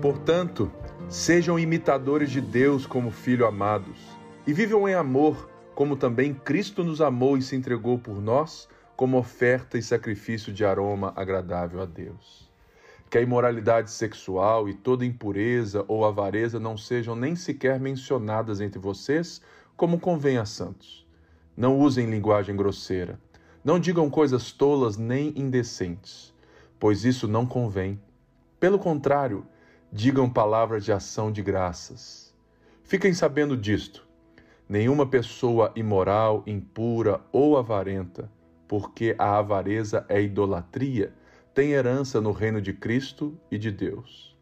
Portanto, sejam imitadores de Deus como filhos amados, e vivam em amor, como também Cristo nos amou e se entregou por nós, como oferta e sacrifício de aroma agradável a Deus. Que a imoralidade sexual e toda impureza ou avareza não sejam nem sequer mencionadas entre vocês, como convém a santos. Não usem linguagem grosseira. Não digam coisas tolas nem indecentes, pois isso não convém. Pelo contrário, digam palavras de ação de graças. Fiquem sabendo disto: nenhuma pessoa imoral, impura ou avarenta, porque a avareza é idolatria, tem herança no reino de Cristo e de Deus.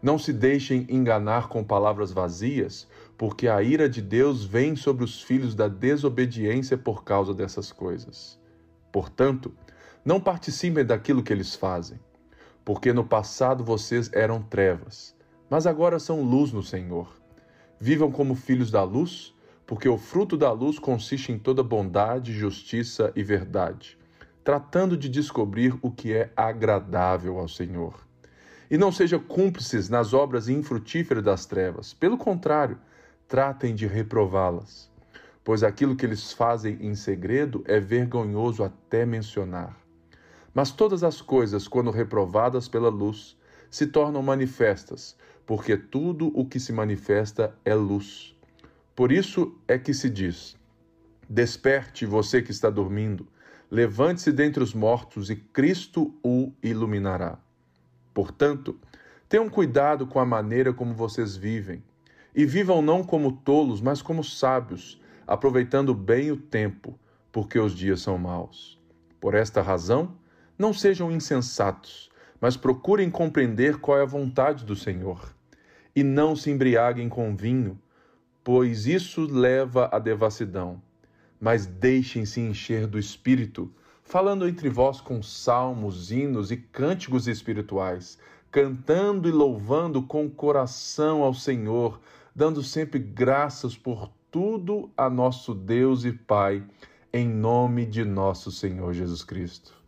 Não se deixem enganar com palavras vazias, porque a ira de Deus vem sobre os filhos da desobediência por causa dessas coisas. Portanto, não participem daquilo que eles fazem porque no passado vocês eram trevas, mas agora são luz no Senhor. Vivam como filhos da luz, porque o fruto da luz consiste em toda bondade, justiça e verdade, tratando de descobrir o que é agradável ao Senhor. E não sejam cúmplices nas obras infrutíferas das trevas, pelo contrário, tratem de reprová-las, pois aquilo que eles fazem em segredo é vergonhoso até mencionar. Mas todas as coisas, quando reprovadas pela luz, se tornam manifestas, porque tudo o que se manifesta é luz. Por isso é que se diz: Desperte você que está dormindo, levante-se dentre os mortos e Cristo o iluminará. Portanto, tenham cuidado com a maneira como vocês vivem, e vivam não como tolos, mas como sábios, aproveitando bem o tempo, porque os dias são maus. Por esta razão, não sejam insensatos, mas procurem compreender qual é a vontade do Senhor. E não se embriaguem com vinho, pois isso leva à devassidão. Mas deixem-se encher do Espírito, falando entre vós com salmos, hinos e cânticos espirituais, cantando e louvando com coração ao Senhor, dando sempre graças por tudo a nosso Deus e Pai, em nome de nosso Senhor Jesus Cristo.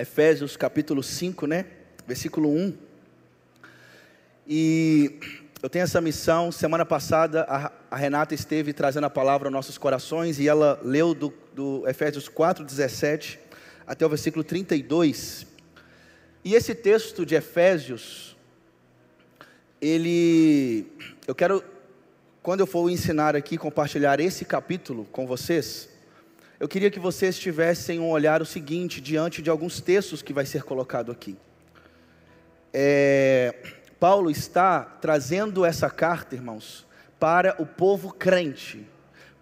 Efésios capítulo 5, né? Versículo 1. E eu tenho essa missão. Semana passada a, Renata esteve trazendo a palavra aos nossos corações e ela leu do, do Efésios 4, 17 até o versículo 32. E esse texto de Efésios, ele. Eu quero, quando eu for ensinar aqui, compartilhar esse capítulo com vocês eu queria que vocês tivessem um olhar o seguinte diante de alguns textos que vai ser colocado aqui. É, Paulo está trazendo essa carta, irmãos, para o povo crente.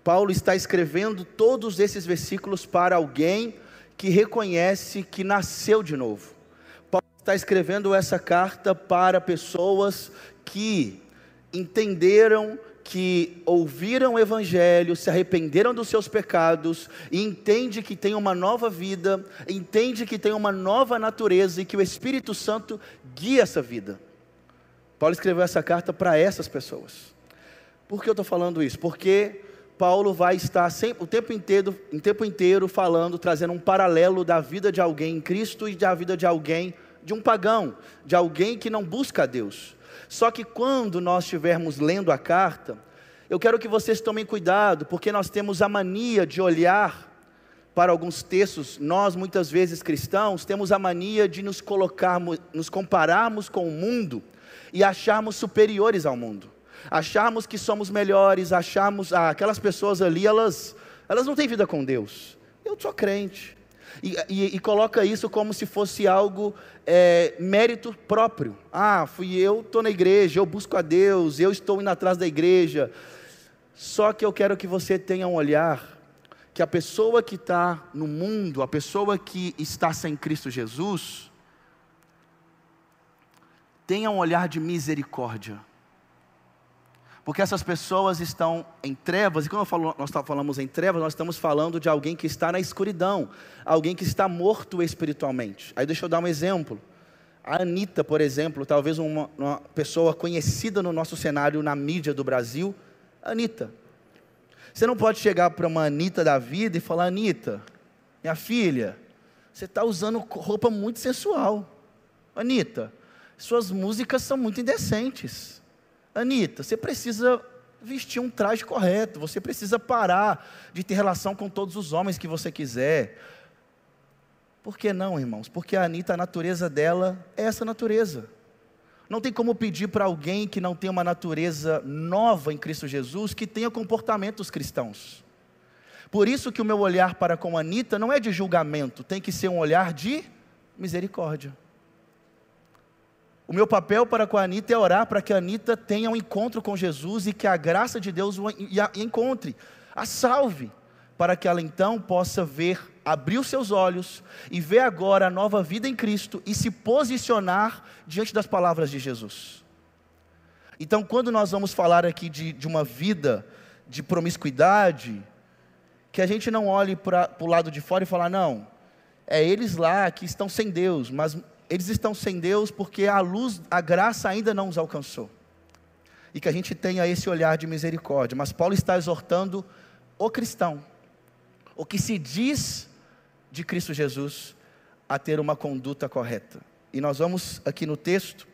Paulo está escrevendo todos esses versículos para alguém que reconhece que nasceu de novo. Paulo está escrevendo essa carta para pessoas que entenderam que ouviram o Evangelho, se arrependeram dos seus pecados e entende que tem uma nova vida, entende que tem uma nova natureza e que o Espírito Santo guia essa vida. Paulo escreveu essa carta para essas pessoas. Por que eu estou falando isso? Porque Paulo vai estar sempre, o tempo inteiro, o tempo inteiro falando, trazendo um paralelo da vida de alguém em Cristo e da vida de alguém, de um pagão, de alguém que não busca a Deus. Só que quando nós estivermos lendo a carta, eu quero que vocês tomem cuidado, porque nós temos a mania de olhar para alguns textos, nós muitas vezes cristãos, temos a mania de nos colocarmos, nos compararmos com o mundo e acharmos superiores ao mundo. Acharmos que somos melhores, acharmos, ah, aquelas pessoas ali, elas, elas não têm vida com Deus. Eu sou crente, e, e, e, coloca isso como se fosse algo é, mérito próprio. Ah, fui eu, estou na igreja, eu busco a Deus, eu estou indo atrás da igreja. Só que eu quero que você tenha um olhar que a pessoa que está no mundo, a pessoa que está sem Cristo Jesus, tenha um olhar de misericórdia. Porque essas pessoas estão em trevas, e quando falo, nós falamos em trevas, nós estamos falando de alguém que está na escuridão, alguém que está morto espiritualmente. Aí deixa eu dar um exemplo. A Anitta, por exemplo, talvez uma, uma pessoa conhecida no nosso cenário, na mídia do Brasil, Anitta. Você não pode chegar para uma Anitta da vida e falar, Anitta, minha filha, você está usando roupa muito sensual. Anitta, suas músicas são muito indecentes. Anitta, você precisa vestir um traje correto, você precisa parar de ter relação com todos os homens que você quiser. Por que não, irmãos? Porque a Anitta, a natureza dela é essa natureza. Não tem como pedir para alguém que não tem uma natureza nova em Cristo Jesus que tenha comportamentos cristãos. Por isso que o meu olhar para com a Anitta não é de julgamento, tem que ser um olhar de misericórdia. O meu papel para com a Anitta é orar para que a Anitta tenha um encontro com Jesus e que a graça de Deus a encontre, a salve, para que ela então possa ver, abrir os seus olhos e ver agora a nova vida em Cristo e se posicionar diante das palavras de Jesus. Então, quando nós vamos falar aqui de, de uma vida de promiscuidade, que a gente não olhe para o lado de fora e falar, não, é eles lá que estão sem Deus, mas eles estão sem Deus porque a luz, a graça ainda não os alcançou. E que a gente tenha esse olhar de misericórdia. Mas Paulo está exortando o cristão, o que se diz de Cristo Jesus, a ter uma conduta correta. E nós vamos aqui no texto,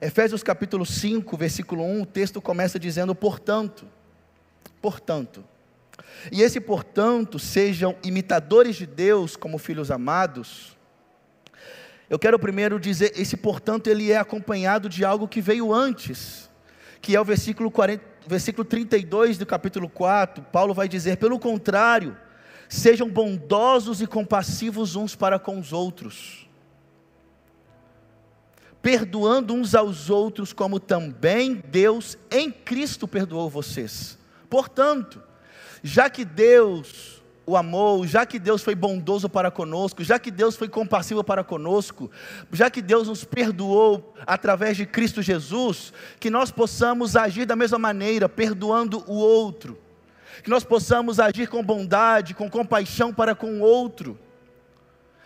Efésios capítulo 5, versículo 1, o texto começa dizendo: portanto, portanto. E esse portanto, sejam imitadores de Deus como filhos amados eu quero primeiro dizer, esse portanto, ele é acompanhado de algo que veio antes, que é o versículo, 40, versículo 32 do capítulo 4. Paulo vai dizer: pelo contrário, sejam bondosos e compassivos uns para com os outros, perdoando uns aos outros, como também Deus em Cristo perdoou vocês. Portanto, já que Deus o amou, já que Deus foi bondoso para conosco, já que Deus foi compassivo para conosco, já que Deus nos perdoou através de Cristo Jesus, que nós possamos agir da mesma maneira, perdoando o outro, que nós possamos agir com bondade, com compaixão para com o outro.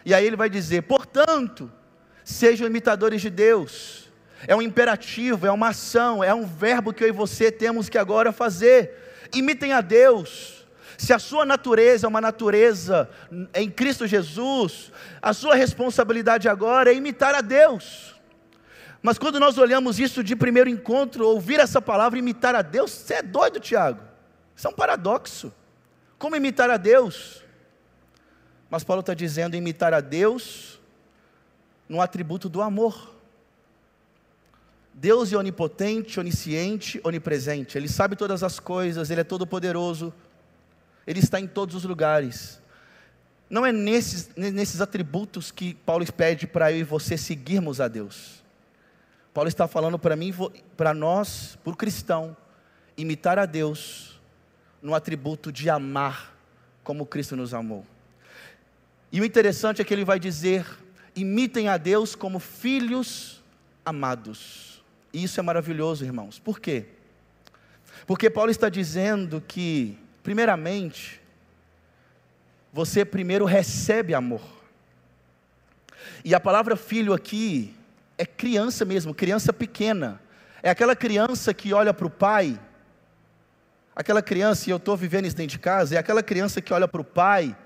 E aí ele vai dizer: portanto, sejam imitadores de Deus. É um imperativo, é uma ação, é um verbo que eu e você temos que agora fazer. Imitem a Deus se a sua natureza é uma natureza em Cristo Jesus, a sua responsabilidade agora é imitar a Deus. Mas quando nós olhamos isso de primeiro encontro, ouvir essa palavra, imitar a Deus, você é doido, Tiago. Isso é um paradoxo. Como imitar a Deus? Mas Paulo está dizendo imitar a Deus no atributo do amor. Deus é onipotente, onisciente, onipresente. Ele sabe todas as coisas, Ele é todo-poderoso, ele está em todos os lugares. Não é nesses, nesses atributos que Paulo pede para eu e você seguirmos a Deus. Paulo está falando para mim, para nós, para o cristão, imitar a Deus no atributo de amar como Cristo nos amou. E o interessante é que ele vai dizer: imitem a Deus como filhos amados. E isso é maravilhoso, irmãos. Por quê? Porque Paulo está dizendo que Primeiramente, você primeiro recebe amor. E a palavra filho aqui é criança mesmo, criança pequena. É aquela criança que olha para o pai, aquela criança, e eu estou vivendo isso dentro de casa, é aquela criança que olha para o pai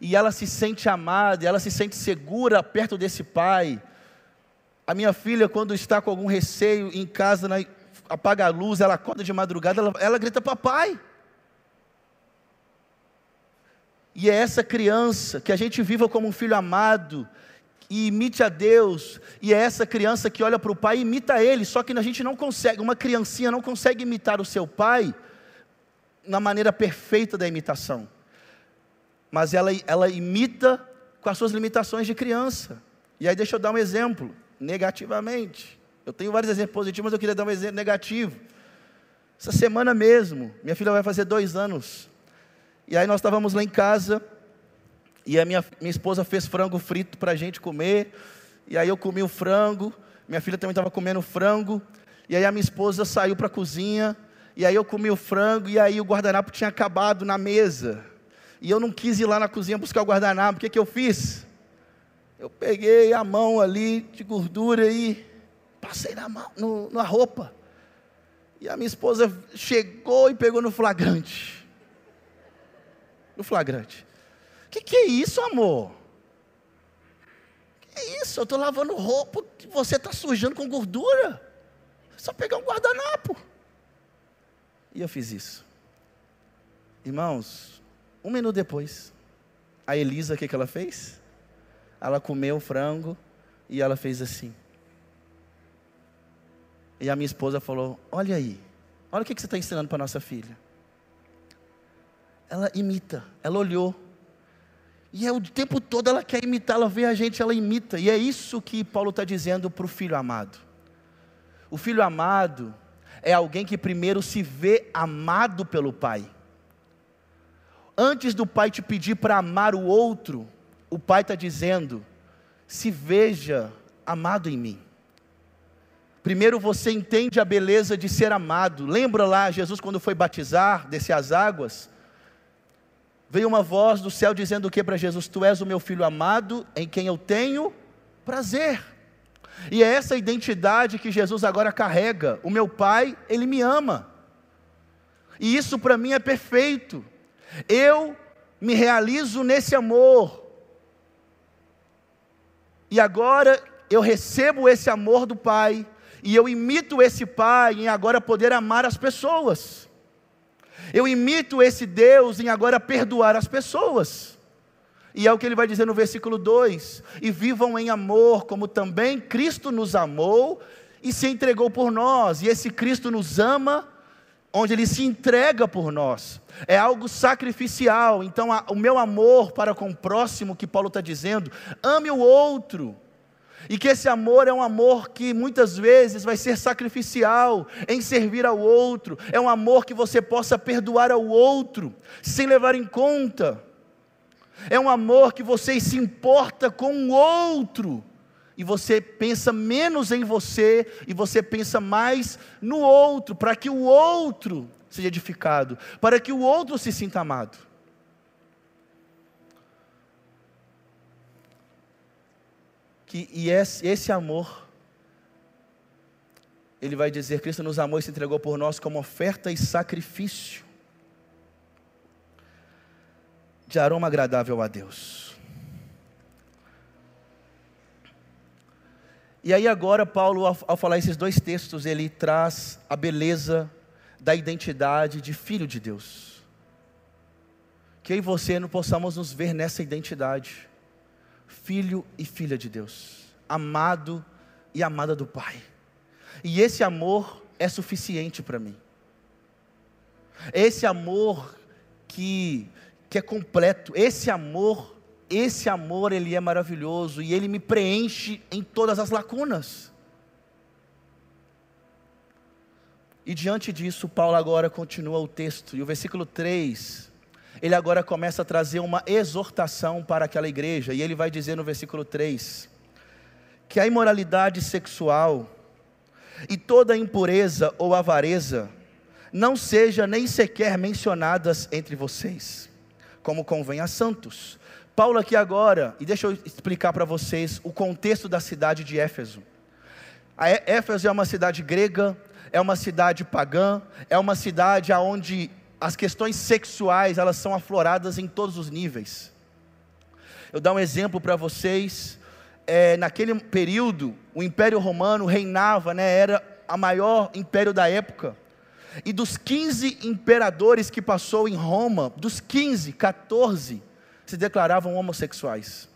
e ela se sente amada, ela se sente segura perto desse pai. A minha filha, quando está com algum receio em casa, apaga a luz, ela acorda de madrugada, ela, ela grita: Papai. E é essa criança que a gente viva como um filho amado e imite a Deus, e é essa criança que olha para o pai e imita ele, só que a gente não consegue, uma criancinha não consegue imitar o seu pai na maneira perfeita da imitação, mas ela, ela imita com as suas limitações de criança. E aí deixa eu dar um exemplo, negativamente. Eu tenho vários exemplos positivos, mas eu queria dar um exemplo negativo. Essa semana mesmo, minha filha vai fazer dois anos. E aí nós estávamos lá em casa, e a minha, minha esposa fez frango frito para a gente comer, e aí eu comi o frango, minha filha também estava comendo frango, e aí a minha esposa saiu para a cozinha, e aí eu comi o frango, e aí o guardanapo tinha acabado na mesa, e eu não quis ir lá na cozinha buscar o guardanapo, o que, que eu fiz? Eu peguei a mão ali de gordura e passei na, mão, no, na roupa, e a minha esposa chegou e pegou no flagrante, no flagrante. Que, que é isso, amor? É isso, eu estou lavando roupa que você está sujando com gordura. Só pegar um guardanapo. E eu fiz isso. Irmãos, um minuto depois, a Elisa, o que, que ela fez? Ela comeu o frango e ela fez assim. E a minha esposa falou: Olha aí, olha o que, que você está ensinando para nossa filha. Ela imita, ela olhou. E é o tempo todo ela quer imitar, ela vê a gente, ela imita. E é isso que Paulo está dizendo para o filho amado. O filho amado é alguém que primeiro se vê amado pelo pai. Antes do pai te pedir para amar o outro, o pai está dizendo: se veja amado em mim. Primeiro você entende a beleza de ser amado. Lembra lá, Jesus, quando foi batizar, descer as águas? Veio uma voz do céu dizendo o que para Jesus? Tu és o meu filho amado, em quem eu tenho prazer. E é essa identidade que Jesus agora carrega. O meu Pai, Ele me ama. E isso para mim é perfeito. Eu me realizo nesse amor. E agora eu recebo esse amor do Pai e eu imito esse Pai em agora poder amar as pessoas. Eu imito esse Deus em agora perdoar as pessoas. E é o que ele vai dizer no versículo 2: E vivam em amor, como também Cristo nos amou e se entregou por nós. E esse Cristo nos ama, onde ele se entrega por nós. É algo sacrificial. Então, a, o meu amor para com o próximo, que Paulo está dizendo, ame o outro. E que esse amor é um amor que muitas vezes vai ser sacrificial em servir ao outro. É um amor que você possa perdoar ao outro sem levar em conta. É um amor que você se importa com o outro e você pensa menos em você e você pensa mais no outro, para que o outro seja edificado, para que o outro se sinta amado. Que, e esse, esse amor, ele vai dizer: Cristo nos amou e se entregou por nós como oferta e sacrifício de aroma agradável a Deus. E aí agora Paulo, ao, ao, falar esses dois textos, ele traz a beleza da identidade de filho de Deus. Que eu e você não possamos nos ver nessa identidade filho e filha de Deus, amado e amada do Pai. E esse amor é suficiente para mim. Esse amor que, que é completo, esse amor, esse amor ele é maravilhoso e ele me preenche em todas as lacunas. E diante disso, Paulo agora continua o texto, e o versículo 3 ele agora começa a trazer uma exortação para aquela igreja, e ele vai dizer no versículo 3: que a imoralidade sexual e toda impureza ou avareza não seja nem sequer mencionadas entre vocês, como convém a santos. Paulo aqui agora, e deixa eu explicar para vocês o contexto da cidade de Éfeso. A Éfeso é uma cidade grega, é uma cidade pagã, é uma cidade onde as questões sexuais, elas são afloradas em todos os níveis. Eu dar um exemplo para vocês. É, naquele período, o Império Romano reinava, né, era a maior império da época. E dos 15 imperadores que passou em Roma, dos 15, 14 se declaravam homossexuais.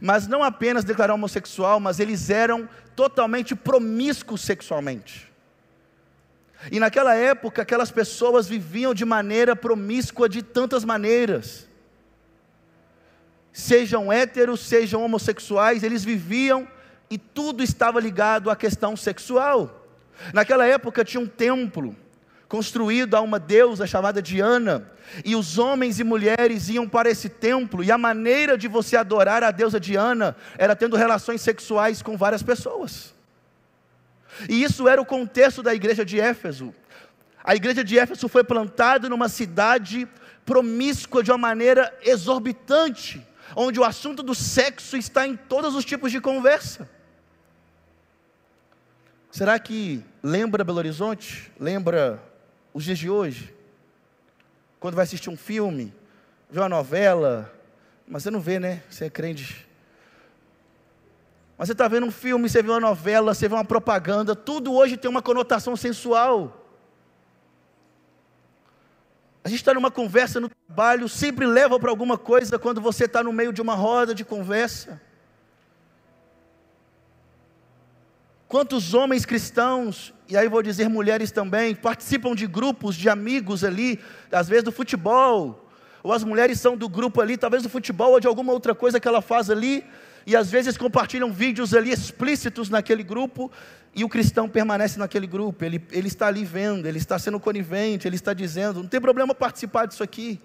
Mas não apenas declararam homossexual, mas eles eram totalmente promíscuos sexualmente. E naquela época, aquelas pessoas viviam de maneira promíscua de tantas maneiras. Sejam héteros, sejam homossexuais, eles viviam e tudo estava ligado à questão sexual. Naquela época tinha um templo construído a uma deusa chamada Diana, e os homens e mulheres iam para esse templo, e a maneira de você adorar a deusa Diana era tendo relações sexuais com várias pessoas. E isso era o contexto da igreja de Éfeso. A igreja de Éfeso foi plantada numa cidade promíscua de uma maneira exorbitante, onde o assunto do sexo está em todos os tipos de conversa. Será que lembra Belo Horizonte? Lembra os dias de hoje? Quando vai assistir um filme, vê uma novela, mas você não vê, né? Você é crente. Mas você está vendo um filme, você vê uma novela, você vê uma propaganda, tudo hoje tem uma conotação sensual. A gente está numa conversa no trabalho, sempre leva para alguma coisa quando você está no meio de uma roda de conversa. Quantos homens cristãos, e aí vou dizer mulheres também, participam de grupos de amigos ali, às vezes do futebol, ou as mulheres são do grupo ali, talvez do futebol ou de alguma outra coisa que ela faz ali, e às vezes compartilham vídeos ali explícitos naquele grupo, e o cristão permanece naquele grupo, ele, ele está ali vendo, ele está sendo conivente, ele está dizendo: não tem problema participar disso aqui.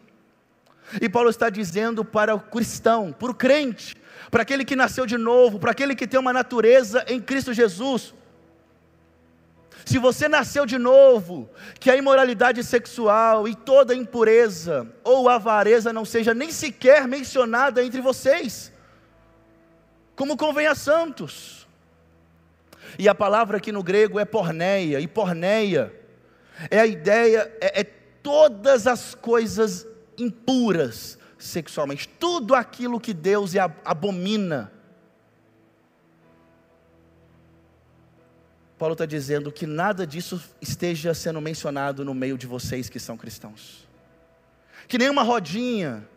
E Paulo está dizendo para o cristão, para o crente, para aquele que nasceu de novo, para aquele que tem uma natureza em Cristo Jesus. Se você nasceu de novo, que a imoralidade sexual e toda impureza ou avareza não seja nem sequer mencionada entre vocês, como convém a santos. E a palavra aqui no grego é porneia, e porneia é a ideia, é, é todas as coisas impuras, sexualmente, tudo aquilo que Deus abomina. Paulo está dizendo que nada disso esteja sendo mencionado no meio de vocês que são cristãos. Que nenhuma rodinha,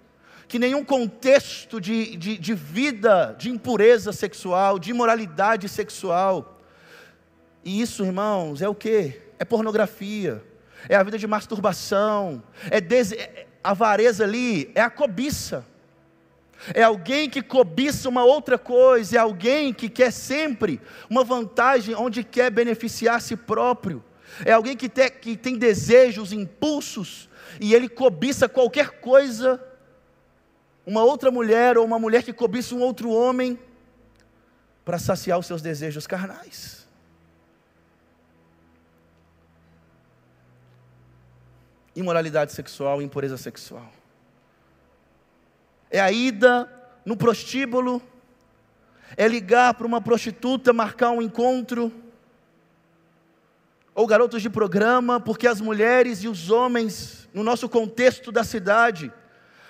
que nenhum contexto de, de, de vida de impureza sexual, de imoralidade sexual. E isso, irmãos, é o que? É pornografia, é a vida de masturbação, é, dese... É, avareza ali é a cobiça. É alguém que cobiça uma outra coisa, é alguém que quer sempre uma vantagem onde quer beneficiar a si próprio. É alguém que tem, que tem desejos, impulsos, e ele cobiça qualquer coisa, uma outra mulher ou uma mulher que cobiça um outro homem, para saciar os seus desejos carnais. imoralidade sexual, impureza sexual. É a ida no prostíbulo, é ligar para uma prostituta, marcar um encontro, ou garotos de programa, porque as mulheres e os homens, no nosso contexto da cidade,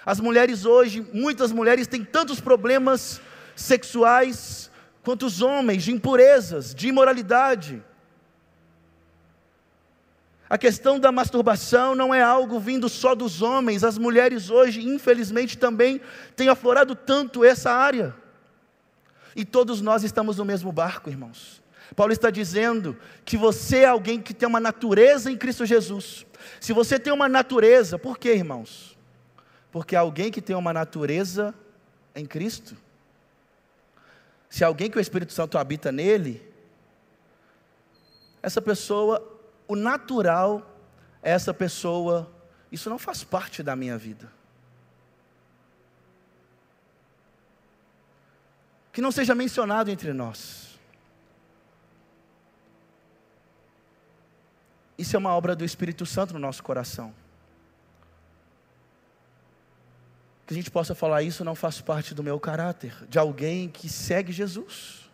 as mulheres hoje, muitas mulheres têm tantos problemas sexuais quanto os homens, de impurezas, de imoralidade. A questão da masturbação não é algo vindo só dos homens, as mulheres hoje, infelizmente, também têm aflorado tanto essa área. E todos nós estamos no mesmo barco, irmãos. Paulo está dizendo que você é alguém que tem uma natureza em Cristo Jesus. Se você tem uma natureza, por quê, irmãos? Porque alguém que tem uma natureza em Cristo, se alguém que o Espírito Santo habita nele, essa pessoa o natural é essa pessoa, isso não faz parte da minha vida. Que não seja mencionado entre nós. Isso é uma obra do Espírito Santo no nosso coração. Que a gente possa falar, isso não faz parte do meu caráter, de alguém que segue Jesus.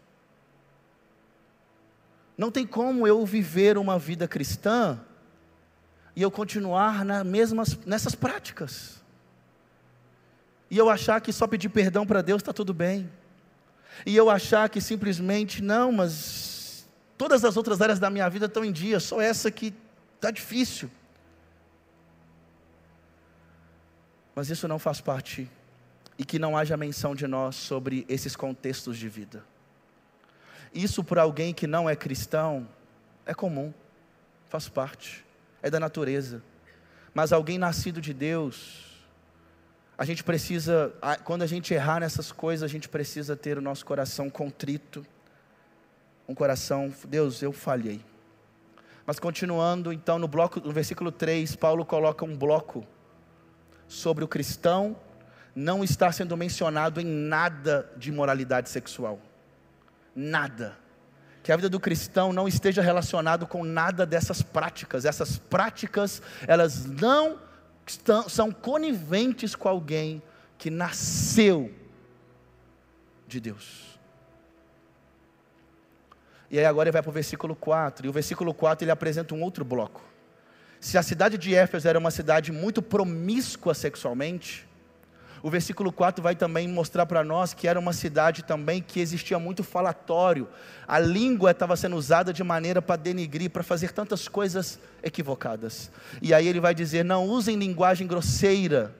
Não tem como eu viver uma vida cristã e eu continuar na mesmas, nessas práticas. E eu achar que só pedir perdão para Deus está tudo bem. E eu achar que simplesmente, não, mas todas as outras áreas da minha vida estão em dia, só essa que está difícil. Mas isso não faz parte. E que não haja menção de nós sobre esses contextos de vida. Isso para alguém que não é cristão é comum, faz parte, é da natureza. Mas alguém nascido de Deus, a gente precisa, quando a gente errar nessas coisas, a gente precisa ter o nosso coração contrito, um coração, Deus, eu falhei. Mas continuando, então, no bloco, no versículo 3, Paulo coloca um bloco sobre o cristão não estar sendo mencionado em nada de moralidade sexual nada. Que a vida do cristão não esteja relacionado com nada dessas práticas. Essas práticas, elas não estão, são coniventes com alguém que nasceu de Deus. E aí agora ele vai para o versículo 4, e o versículo 4 ele apresenta um outro bloco. Se a cidade de Éfeso era uma cidade muito promíscua sexualmente, O versículo 4 vai também mostrar para nós que era uma cidade também que existia muito falatório. A língua estava sendo usada de maneira para denigrir, para fazer tantas coisas equivocadas. E aí ele vai dizer: não usem linguagem grosseira,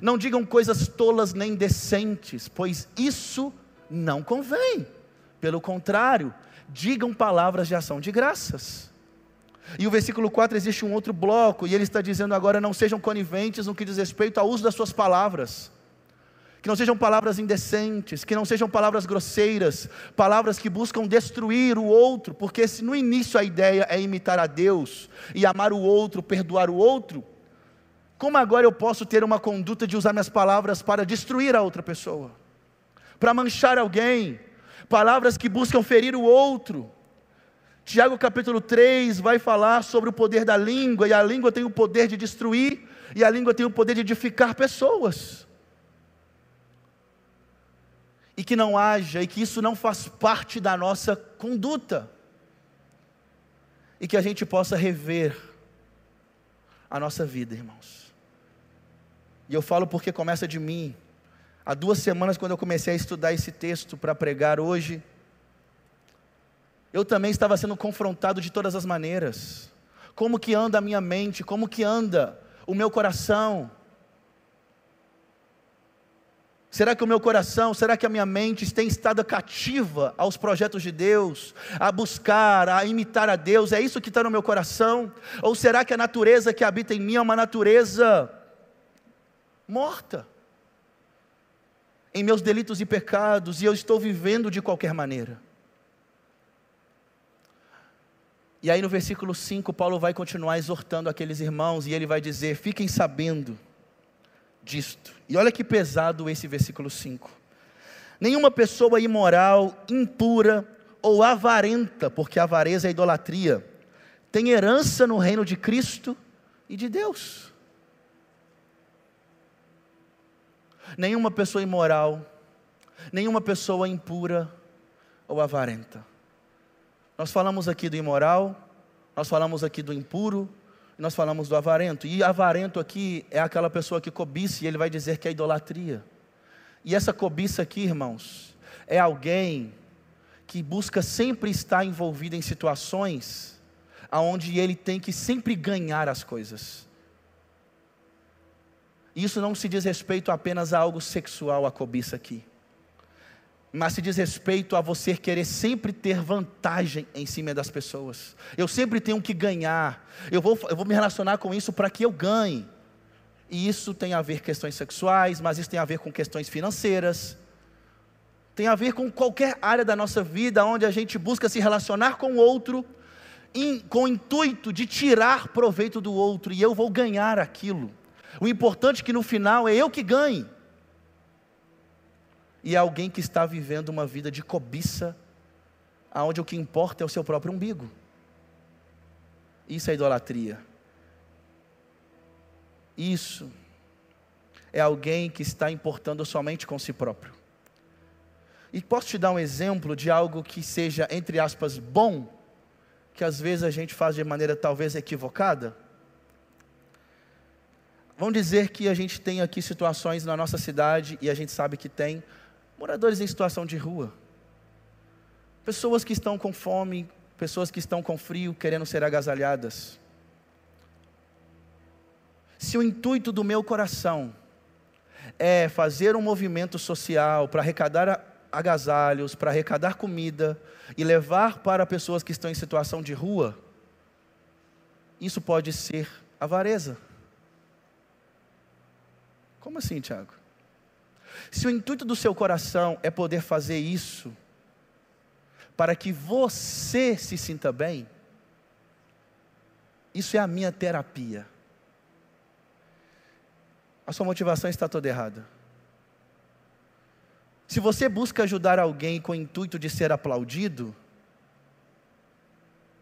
não digam coisas tolas nem decentes, pois isso não convém. Pelo contrário, digam palavras de ação de graças. E o versículo 4 existe um outro bloco, e ele está dizendo agora: não sejam coniventes no que diz respeito ao uso das suas palavras. Que não sejam palavras indecentes, que não sejam palavras grosseiras, palavras que buscam destruir o outro, porque se no início a ideia é imitar a Deus e amar o outro, perdoar o outro, como agora eu posso ter uma conduta de usar minhas palavras para destruir a outra pessoa, para manchar alguém, palavras que buscam ferir o outro? Tiago capítulo 3 vai falar sobre o poder da língua, e a língua tem o poder de destruir, e a língua tem o poder de edificar pessoas. E que não haja, e que isso não faz parte da nossa conduta. E que a gente possa rever a nossa vida, irmãos. E eu falo porque começa de mim. Há duas semanas, quando eu comecei a estudar esse texto para pregar hoje, eu também estava sendo confrontado de todas as maneiras. Como que anda a minha mente? Como que anda o meu coração? Será que o meu coração, será que a minha mente tem estado cativa aos projetos de Deus, a buscar, a imitar a Deus? É isso que está no meu coração? Ou será que a natureza que habita em mim é uma natureza morta? Em meus delitos e pecados, e eu estou vivendo de qualquer maneira? E aí no versículo 5, Paulo vai continuar exortando aqueles irmãos e ele vai dizer: fiquem sabendo disto. E olha que pesado esse versículo 5. Nenhuma pessoa imoral, impura ou avarenta, porque avareza é idolatria, tem herança no reino de Cristo e de Deus. Nenhuma pessoa imoral, nenhuma pessoa impura ou avarenta. Nós falamos aqui do imoral, nós falamos aqui do impuro, nós falamos do avarento. E avarento aqui é aquela pessoa que cobiça, e ele vai dizer que é idolatria. E essa cobiça aqui, irmãos, é alguém que busca sempre estar envolvido em situações aonde ele tem que sempre ganhar as coisas. Isso não se diz respeito apenas a algo sexual, a cobiça aqui mas se diz respeito a você querer sempre ter vantagem em cima das pessoas. Eu sempre tenho que ganhar. Eu vou, eu vou me relacionar com isso para que eu ganhe. E isso tem a ver com questões sexuais, mas isso tem a ver com questões financeiras. Tem a ver com qualquer área da nossa vida onde a gente busca se relacionar com o outro com o intuito de tirar proveito do outro e eu vou ganhar aquilo. O importante é que no final é eu que ganhe e alguém que está vivendo uma vida de cobiça, aonde o que importa é o seu próprio umbigo. Isso é idolatria. Isso é alguém que está importando somente com si próprio. E posso te dar um exemplo de algo que seja, entre aspas, bom, que às vezes a gente faz de maneira talvez equivocada? Vamos dizer que a gente tem aqui situações na nossa cidade, e a gente sabe que tem, moradores em situação de rua, pessoas que estão com fome, pessoas que estão com frio, querendo ser agasalhadas. Se o intuito do meu coração é fazer um movimento social para arrecadar agasalhos, para arrecadar comida e levar para pessoas que estão em situação de rua, isso pode ser avareza. Como assim, Tiago? Se o intuito do seu coração é poder fazer isso, para que você se sinta bem, isso é a minha terapia. A sua motivação está toda errada. Se você busca ajudar alguém com o intuito de ser aplaudido,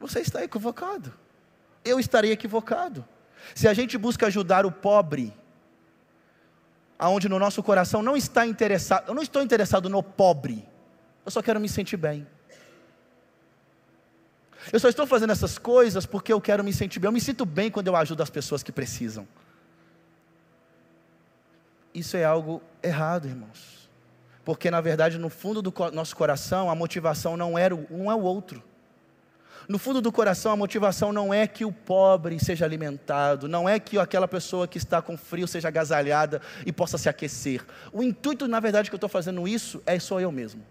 você está equivocado. Eu estaria equivocado. Se a gente busca ajudar o pobre, aonde no nosso coração não está interessado, eu não estou interessado no pobre, eu só quero me sentir bem. Eu só estou fazendo essas coisas porque eu quero me sentir bem. Eu me sinto bem quando eu ajudo as pessoas que precisam. isso é algo errado, irmãos. Porque na verdade, no fundo do nosso coração, a motivação não era um é o outro. No fundo do coração, a motivação não é que o pobre seja alimentado, não é que aquela pessoa que está com frio seja agasalhada e possa se aquecer. O intuito, na verdade, que eu estou fazendo isso é só eu mesmo.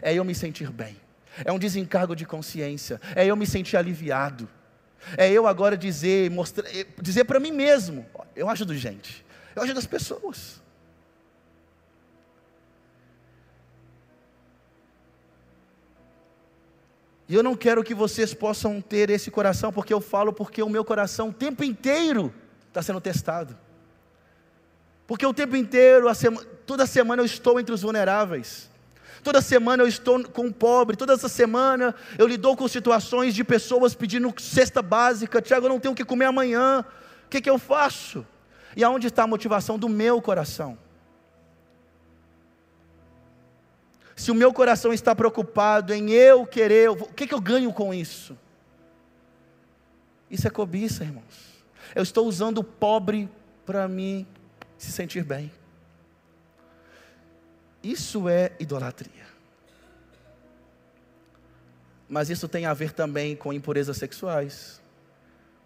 É eu me sentir bem. É um desencargo de consciência. É eu me sentir aliviado. É eu agora dizer, mostrar, dizer para mim mesmo: eu ajudo gente, eu ajudo as pessoas. E eu não quero que vocês possam ter esse coração, porque eu falo porque o meu coração o tempo inteiro está sendo testado. Porque o tempo inteiro, sema, toda semana eu estou entre os vulneráveis. Toda semana eu estou com o pobre, toda essa semana eu lido com situações de pessoas pedindo cesta básica. Tiago, eu não tenho o que comer amanhã. O que, que eu faço? E aonde está a motivação do meu coração? Se o meu coração está preocupado em eu querer, o que, que eu ganho com isso? Isso é cobiça, irmãos. Eu estou usando o pobre para me se sentir bem. Isso é idolatria. Mas isso tem a ver também com impurezas sexuais,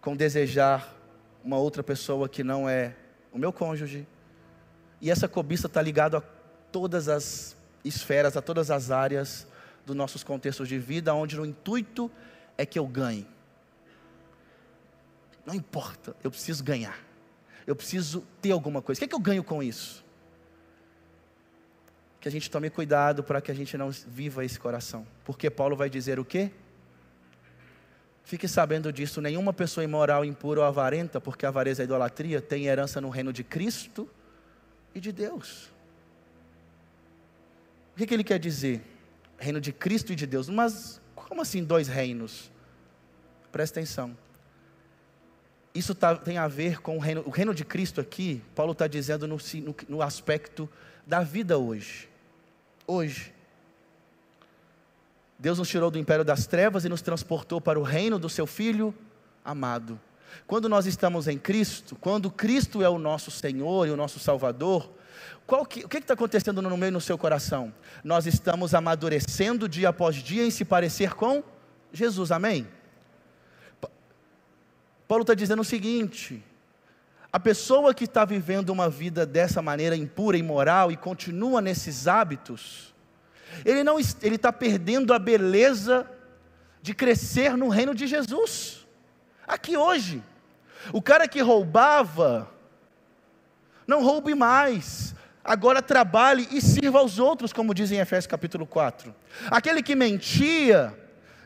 com desejar uma outra pessoa que não é o meu cônjuge. E essa cobiça está ligada a todas as esferas, a todas as áreas dos nossos contextos de vida, onde o intuito é que eu ganhe. Não importa, eu preciso ganhar. Eu preciso ter alguma coisa. O que, é que eu ganho com isso? Que a gente tome cuidado para que a gente não viva esse coração. Porque Paulo vai dizer o quê? Fique sabendo disso, nenhuma pessoa imoral, impura ou avarenta, porque a avareza é idolatria, tem herança no reino de Cristo e de Deus que, que ele quer dizer? Reino de Cristo e de Deus. Mas como assim dois reinos? Presta atenção. Isso tá, tem a ver com o reino, o reino de Cristo aqui, Paulo está dizendo no, no, no aspecto da vida hoje. Hoje. Deus nos tirou do império das trevas e nos transportou para o reino do seu Filho amado. Quando nós estamos em Cristo, quando Cristo é o nosso Senhor e o nosso Salvador, que, o que está acontecendo no meio no seu coração? Nós estamos amadurecendo dia após dia em se parecer com Jesus, amém? Paulo está dizendo o seguinte: a pessoa que está vivendo uma vida dessa maneira impura, imoral e continua nesses hábitos, ele não ele está perdendo a beleza de crescer no reino de Jesus. Aqui hoje, o cara que roubava, não roube mais agora trabalhe e sirva aos outros, como diz em Efésios capítulo 4. Aquele que mentia,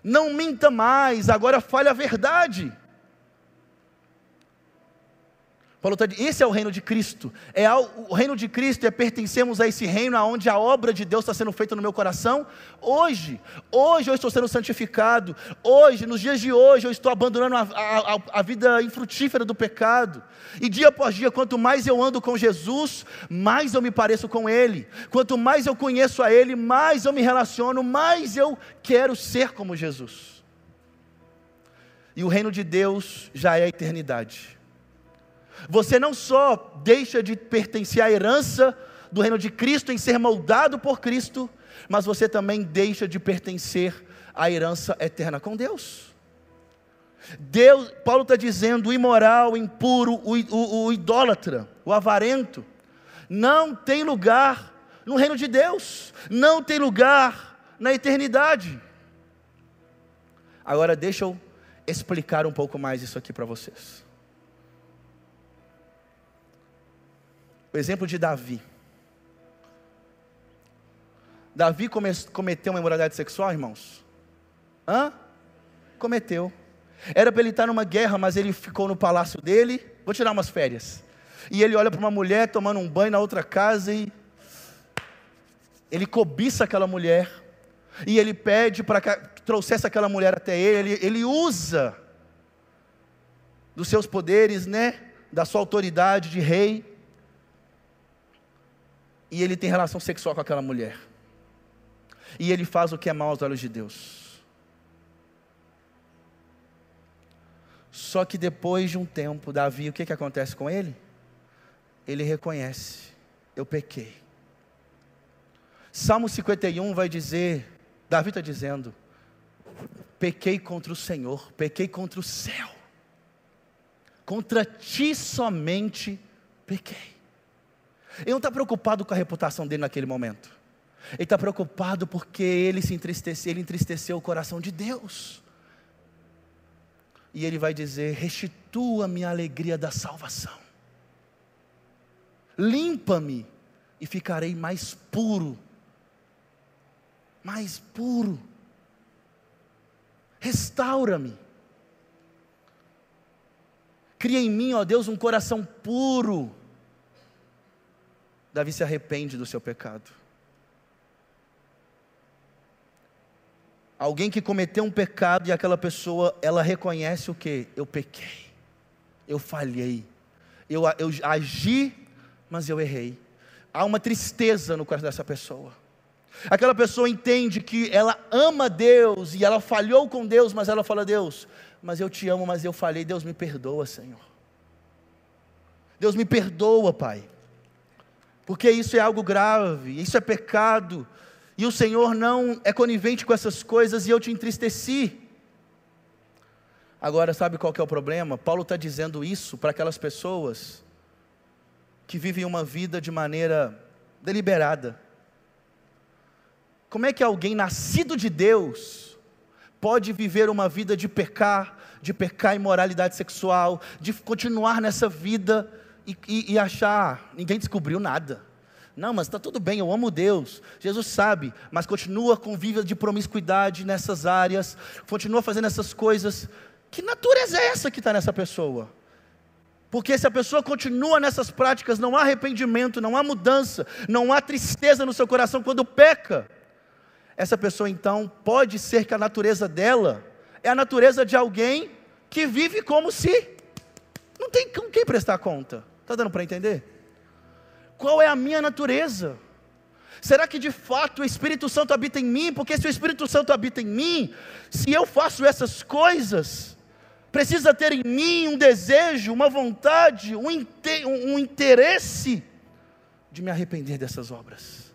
não minta mais, agora fale a verdade. Paulo está esse é o reino de Cristo. É o reino de Cristo é pertencemos a esse reino onde a obra de Deus está sendo feita no meu coração. Hoje, hoje eu estou sendo santificado. Hoje, nos dias de hoje, eu estou abandonando a, a, a vida infrutífera do pecado. E dia após dia, quanto mais eu ando com Jesus, mais eu me pareço com Ele. Quanto mais eu conheço a Ele, mais eu me relaciono, mais eu quero ser como Jesus. E o reino de Deus já é a eternidade. Você não só deixa de pertencer à herança do reino de Cristo em ser moldado por Cristo, mas você também deixa de pertencer à herança eterna com Deus. Deus, Paulo está dizendo, o imoral, o impuro, o, o, o idólatra, o avarento, não tem lugar no reino de Deus, não tem lugar na eternidade. Agora deixa eu explicar um pouco mais isso aqui para vocês. O exemplo de Davi. Davi cometeu uma imoralidade sexual, irmãos? Hã? Cometeu. Era para ele estar numa guerra, mas ele ficou no palácio dele. Vou tirar umas férias. E ele olha para uma mulher tomando um banho na outra casa e ele cobiça aquela mulher. E ele pede para que trouxesse aquela mulher até ele. Ele, ele usa dos seus poderes, né? Da sua autoridade de rei e ele tem relação sexual com aquela mulher. E ele faz o que é mal aos olhos de Deus. Só que depois de um tempo, Davi, o que, que acontece com ele? Ele reconhece eu pequei. Salmo 51 vai dizer, Davi está dizendo, pequei contra o Senhor, pequei contra o céu, contra ti somente pequei. Ele não está preocupado com a reputação dele naquele momento. Ele está preocupado porque ele se entristeceu, ele entristeceu o coração de Deus. E ele vai dizer: restitua-me a alegria da salvação. Limpa-me e ficarei mais puro. Mais puro. Restaura-me. Cria em mim, ó Deus, um coração puro. Davi se arrepende do seu pecado. Alguém que cometeu um pecado e aquela pessoa, ela reconhece o que? Eu pequei, eu falhei, eu, eu agi, mas eu errei. Há uma tristeza no coração dessa pessoa. Aquela pessoa entende que ela ama Deus e ela falhou com Deus, mas ela fala: Deus, mas eu te amo, mas eu falhei. Deus me perdoa, Senhor. Deus me perdoa, Pai. Porque isso é algo grave, isso é pecado e o Senhor não é conivente com essas coisas e eu te entristeci. Agora, sabe qual é o problema? Paulo está dizendo isso para aquelas pessoas que vivem uma vida de maneira deliberada. Como é que alguém nascido de Deus pode viver uma vida de pecar, de pecar imoralidade sexual, de continuar nessa vida e, e, e achar, ninguém descobriu nada? Não, mas está tudo bem, eu amo Deus. Jesus sabe, mas continua com vida de promiscuidade nessas áreas, continua fazendo essas coisas. Que natureza é essa que está nessa pessoa? Porque se a pessoa continua nessas práticas, não há arrependimento, não há mudança, não há tristeza no seu coração quando peca. Essa pessoa então pode ser que a natureza dela é a natureza de alguém que vive como se não tem com quem prestar conta. Está dando para entender? Qual é a minha natureza? Será que de fato o Espírito Santo habita em mim? Porque se o Espírito Santo habita em mim, se eu faço essas coisas, precisa ter em mim um desejo, uma vontade, um, um interesse de me arrepender dessas obras,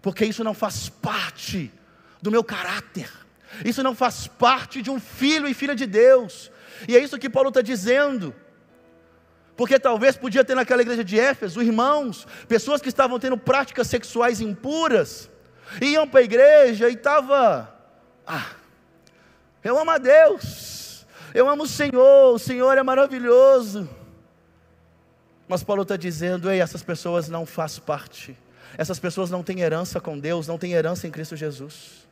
porque isso não faz parte do meu caráter, isso não faz parte de um filho e filha de Deus, e é isso que Paulo está dizendo. Porque talvez podia ter naquela igreja de Éfeso irmãos, pessoas que estavam tendo práticas sexuais impuras, iam para a igreja e estava, ah, eu amo a Deus, eu amo o Senhor, o Senhor é maravilhoso. Mas Paulo está dizendo, ei, essas pessoas não fazem parte, essas pessoas não têm herança com Deus, não têm herança em Cristo Jesus,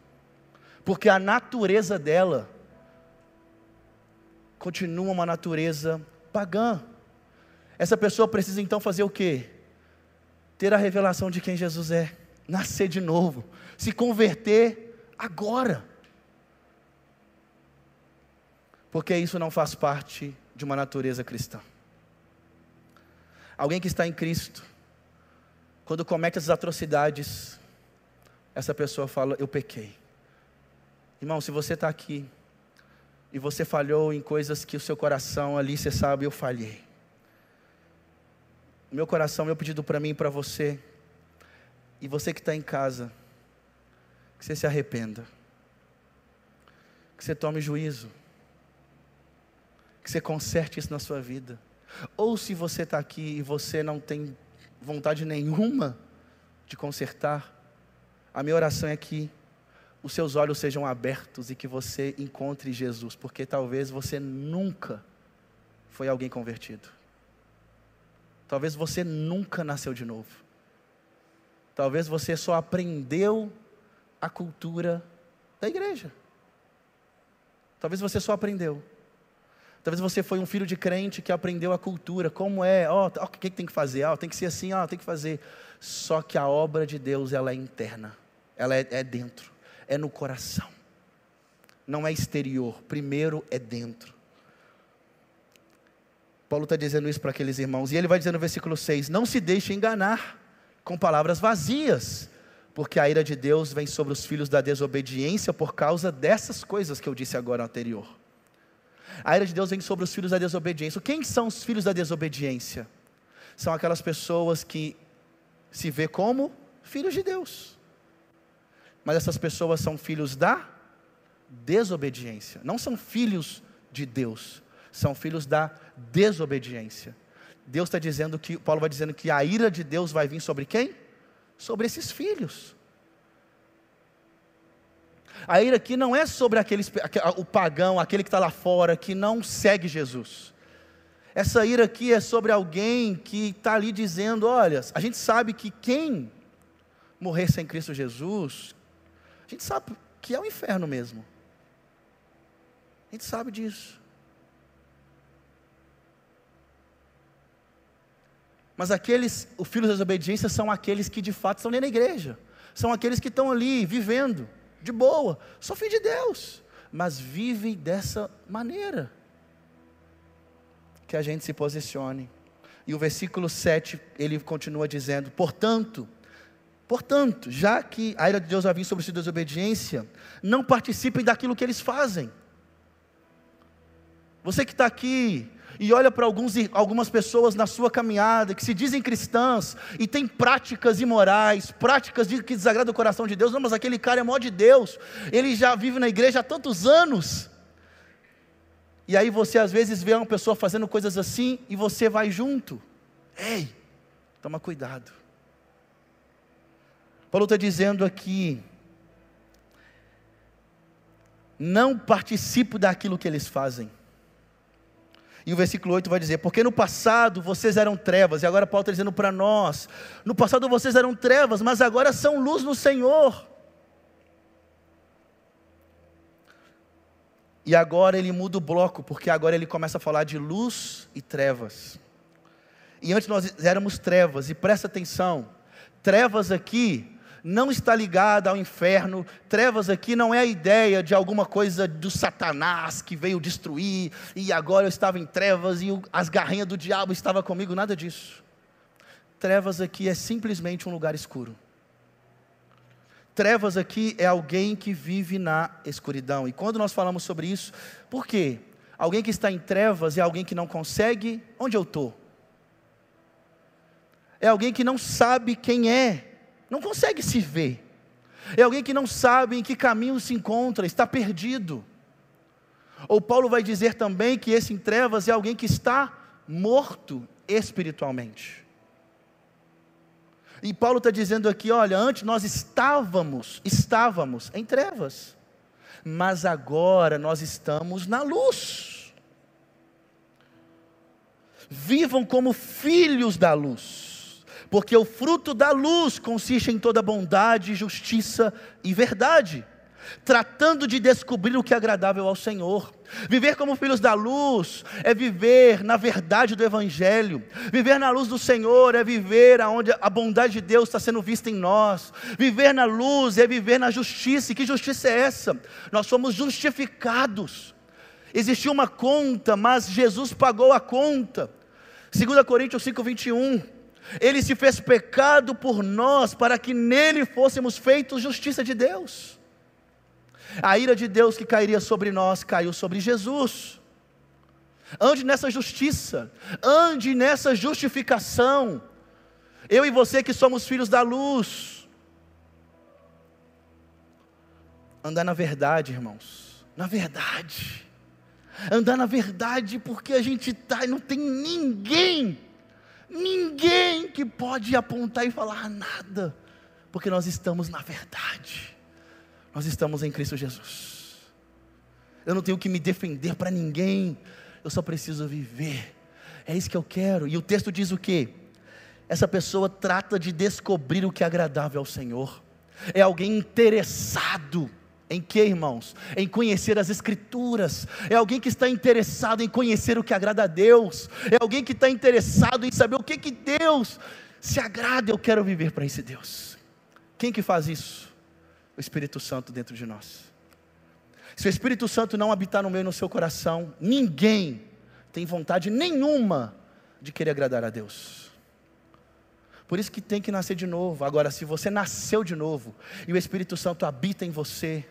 porque a natureza dela continua uma natureza pagã. Essa pessoa precisa então fazer o quê? Ter a revelação de quem Jesus é, nascer de novo, se converter agora. Porque isso não faz parte de uma natureza cristã. Alguém que está em Cristo, quando comete as atrocidades, essa pessoa fala: Eu pequei. Irmão, se você está aqui e você falhou em coisas que o seu coração ali, você sabe, eu falhei meu coração, meu pedido para mim e para você, e você que está em casa, que você se arrependa, que você tome juízo, que você conserte isso na sua vida. Ou se você está aqui e você não tem vontade nenhuma de consertar, a minha oração é que os seus olhos sejam abertos e que você encontre Jesus, porque talvez você nunca foi alguém convertido. Talvez você nunca nasceu de novo. Talvez você só aprendeu a cultura da igreja. Talvez você só aprendeu. Talvez você foi um filho de crente que aprendeu a cultura, como é, ó, oh, o que, que tem que fazer, ó, oh, tem que ser assim, ó, oh, tem que fazer. Só que a obra de Deus, ela é interna, ela é, é dentro, é no coração, não é exterior, primeiro é dentro. Paulo está dizendo isso para aqueles irmãos. E ele vai dizer no versículo 6: Não se deixe enganar com palavras vazias, porque a ira de Deus vem sobre os filhos da desobediência por causa dessas coisas que eu disse agora anterior. A ira de Deus vem sobre os filhos da desobediência. Quem são os filhos da desobediência? São aquelas pessoas que se vê como filhos de Deus. Mas essas pessoas são filhos da desobediência, não são filhos de Deus, são filhos da desobediência. Deus está dizendo que, Paulo vai dizendo que a ira de Deus vai vir sobre quem? Sobre esses filhos. A ira aqui não é sobre aqueles, o pagão, aquele que está lá fora, que não segue Jesus. Essa ira aqui é sobre alguém que está ali dizendo: olha, a gente sabe que quem morrer sem Cristo Jesus, a gente sabe que é o inferno mesmo. A gente sabe disso. Mas aqueles, os filhos da desobediência são aqueles que de fato estão ali na igreja. São aqueles que estão ali vivendo de boa. São filhos de Deus, mas vivem dessa maneira. Que a gente se posicione. E o versículo 7, ele continua dizendo: Portanto, portanto, já que a ira de Deus vai vir sobre a desobediência, não participem daquilo que eles fazem. Você que está aqui e olha para algumas pessoas na sua caminhada que se dizem cristãs e têm práticas imorais, práticas de, que desagradam o coração de Deus, não, mas aquele cara é mó de Deus, ele já vive na igreja há tantos anos. E aí você às vezes vê uma pessoa fazendo coisas assim e você vai junto. Ei, toma cuidado. Paulo está dizendo aqui: não participo daquilo que eles fazem. E o versículo 8 vai dizer: Porque no passado vocês eram trevas, e agora Paulo está dizendo para nós: No passado vocês eram trevas, mas agora são luz no Senhor. E agora ele muda o bloco, porque agora ele começa a falar de luz e trevas. E antes nós éramos trevas, e presta atenção: trevas aqui não está ligada ao inferno. Trevas aqui não é a ideia de alguma coisa do Satanás que veio destruir e agora eu estava em trevas e as garrinhas do diabo estavam comigo, nada disso. Trevas aqui é simplesmente um lugar escuro. Trevas aqui é alguém que vive na escuridão. E quando nós falamos sobre isso, por quê? Alguém que está em trevas é alguém que não consegue, onde eu estou? É alguém que não sabe quem é, não consegue se ver. É alguém que não sabe em que caminho se encontra, está perdido. Ou Paulo vai dizer também que esse em trevas é alguém que está morto espiritualmente. E Paulo está dizendo aqui: olha, antes nós estávamos, estávamos em trevas, mas agora nós estamos na luz. Vivam como filhos da luz porque o fruto da luz consiste em toda bondade, justiça e verdade, tratando de descobrir o que é agradável ao Senhor. Viver como filhos da luz é viver na verdade do Evangelho. Viver na luz do Senhor é viver aonde a bondade de Deus está sendo vista em nós. Viver na luz é viver na justiça. E que justiça é essa? Nós somos justificados. Existia uma conta, mas Jesus pagou a conta. 2 Coríntios 5, 21 ele se fez pecado por nós, para que nele fôssemos feitos justiça de Deus. A ira de Deus que cairia sobre nós caiu sobre Jesus. Ande nessa justiça, ande nessa justificação. Eu e você que somos filhos da luz. Andar na verdade, irmãos, na verdade. Andar na verdade, porque a gente e não tem ninguém ninguém que pode apontar e falar nada, porque nós estamos na verdade, nós estamos em Cristo Jesus. Eu não tenho que me defender para ninguém, eu só preciso viver. É isso que eu quero. E o texto diz o que? Essa pessoa trata de descobrir o que é agradável ao Senhor. É alguém interessado em que, irmãos? Em conhecer as Escrituras. É alguém que está interessado em conhecer o que agrada a Deus. É alguém que está interessado em saber o que, que Deus se agrada. Eu quero viver para esse Deus. Quem que faz isso? O Espírito Santo dentro de nós. Se o Espírito Santo não habitar no meio no seu coração, ninguém tem vontade nenhuma de querer agradar a Deus. Por isso que tem que nascer de novo. Agora, se você nasceu de novo e o Espírito Santo habita em você,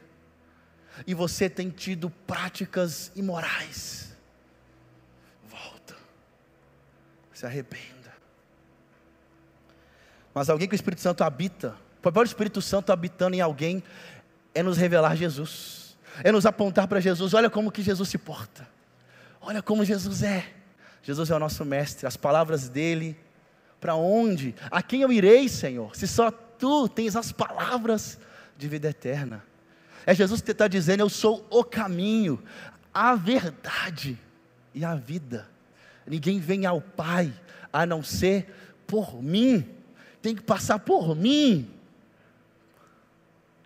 e você tem tido práticas imorais, volta, se arrependa. Mas alguém que o Espírito Santo habita, o papel do Espírito Santo habitando em alguém é nos revelar Jesus, é nos apontar para Jesus. Olha como que Jesus se porta, olha como Jesus é. Jesus é o nosso mestre, as palavras dele, para onde? A quem eu irei, Senhor? Se só tu tens as palavras de vida eterna. É Jesus que está dizendo: Eu sou o caminho, a verdade e a vida. Ninguém vem ao Pai a não ser por mim. Tem que passar por mim.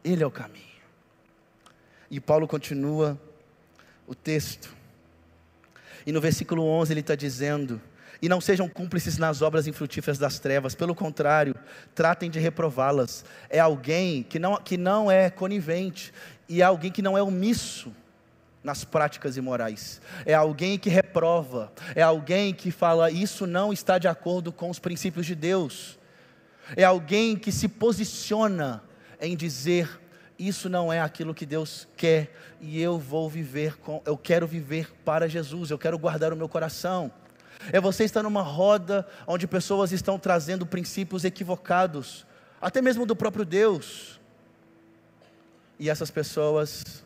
Ele é o caminho. E Paulo continua o texto. E no versículo 11 ele está dizendo: E não sejam cúmplices nas obras infrutíferas das trevas, pelo contrário, tratem de reprová-las. É alguém que não, que não é conivente, e é alguém que não é omisso nas práticas imorais. É alguém que reprova, é alguém que fala isso não está de acordo com os princípios de Deus. É alguém que se posiciona em dizer isso não é aquilo que Deus quer e eu vou viver com, eu quero viver para Jesus, eu quero guardar o meu coração. É você estar numa roda onde pessoas estão trazendo princípios equivocados, até mesmo do próprio Deus. E essas pessoas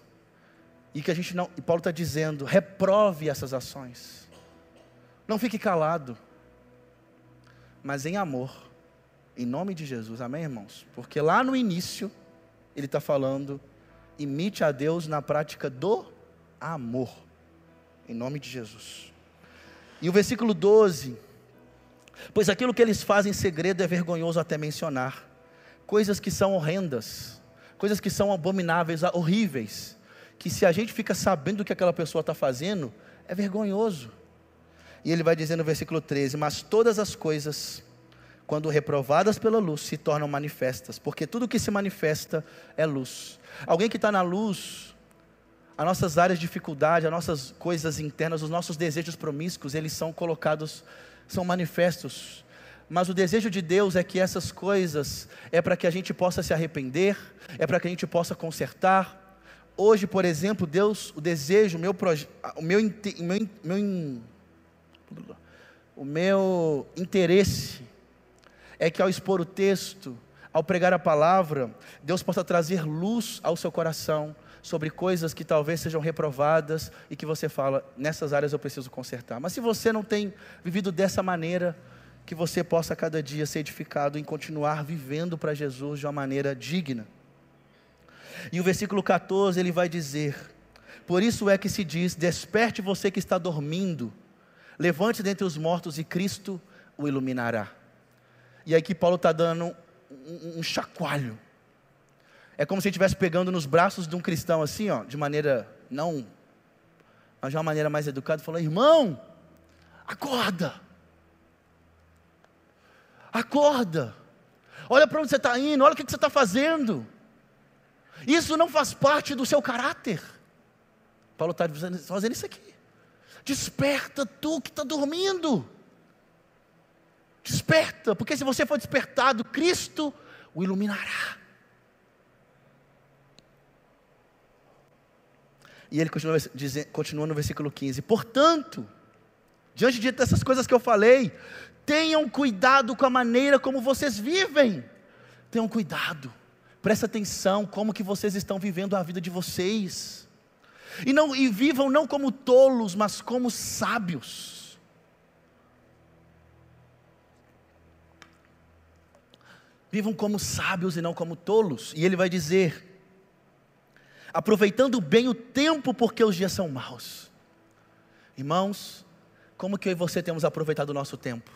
e que a gente não, e Paulo está dizendo, reprove essas ações. Não fique calado, mas em amor, em nome de Jesus, amém, irmãos? Porque lá no início, ele está falando, imite a Deus na prática do amor, em nome de Jesus. E o versículo 12: Pois aquilo que eles fazem em segredo é vergonhoso até mencionar, coisas que são horrendas, coisas que são abomináveis, horríveis, que se a gente fica sabendo o que aquela pessoa está fazendo, é vergonhoso. E ele vai dizer no versículo 13: Mas todas as coisas quando reprovadas pela luz, se tornam manifestas, porque tudo que se manifesta é luz. Alguém que está na luz, as nossas áreas de dificuldade, as nossas coisas internas, os nossos desejos promíscuos, eles são colocados, são manifestos. Mas o desejo de Deus é que essas coisas é para que a gente possa se arrepender, é para que a gente possa consertar. Hoje, por exemplo, Deus, o desejo, meu, o meu, meu, meu, o meu interesse é que ao expor o texto, ao pregar a palavra, Deus possa trazer luz ao seu coração sobre coisas que talvez sejam reprovadas e que você fala, nessas áreas eu preciso consertar. Mas se você não tem vivido dessa maneira, que você possa cada dia ser edificado em continuar vivendo para Jesus de uma maneira digna. E o versículo 14 ele vai dizer: Por isso é que se diz: Desperte você que está dormindo, levante dentre os mortos e Cristo o iluminará. E aí que Paulo está dando um, um, um, chacoalho. É como se ele estivesse pegando nos braços de um cristão assim, ó, de maneira não, mas de uma maneira mais educada, falando: irmão, acorda, acorda, olha para onde você está indo, olha o que você está fazendo. Isso não faz parte do seu caráter. Paulo está fazendo isso aqui. Desperta tu que está dormindo. Desperta, porque se você for despertado, Cristo o iluminará. E ele continua, continua no versículo 15: Portanto, diante de dessas coisas que eu falei, tenham cuidado com a maneira como vocês vivem. Tenham cuidado, presta atenção como que vocês estão vivendo a vida de vocês. E não e vivam não como tolos, mas como sábios Vivam como sábios e não como tolos. E ele vai dizer: aproveitando bem o tempo, porque os dias são maus. Irmãos, como que eu e você temos aproveitado o nosso tempo?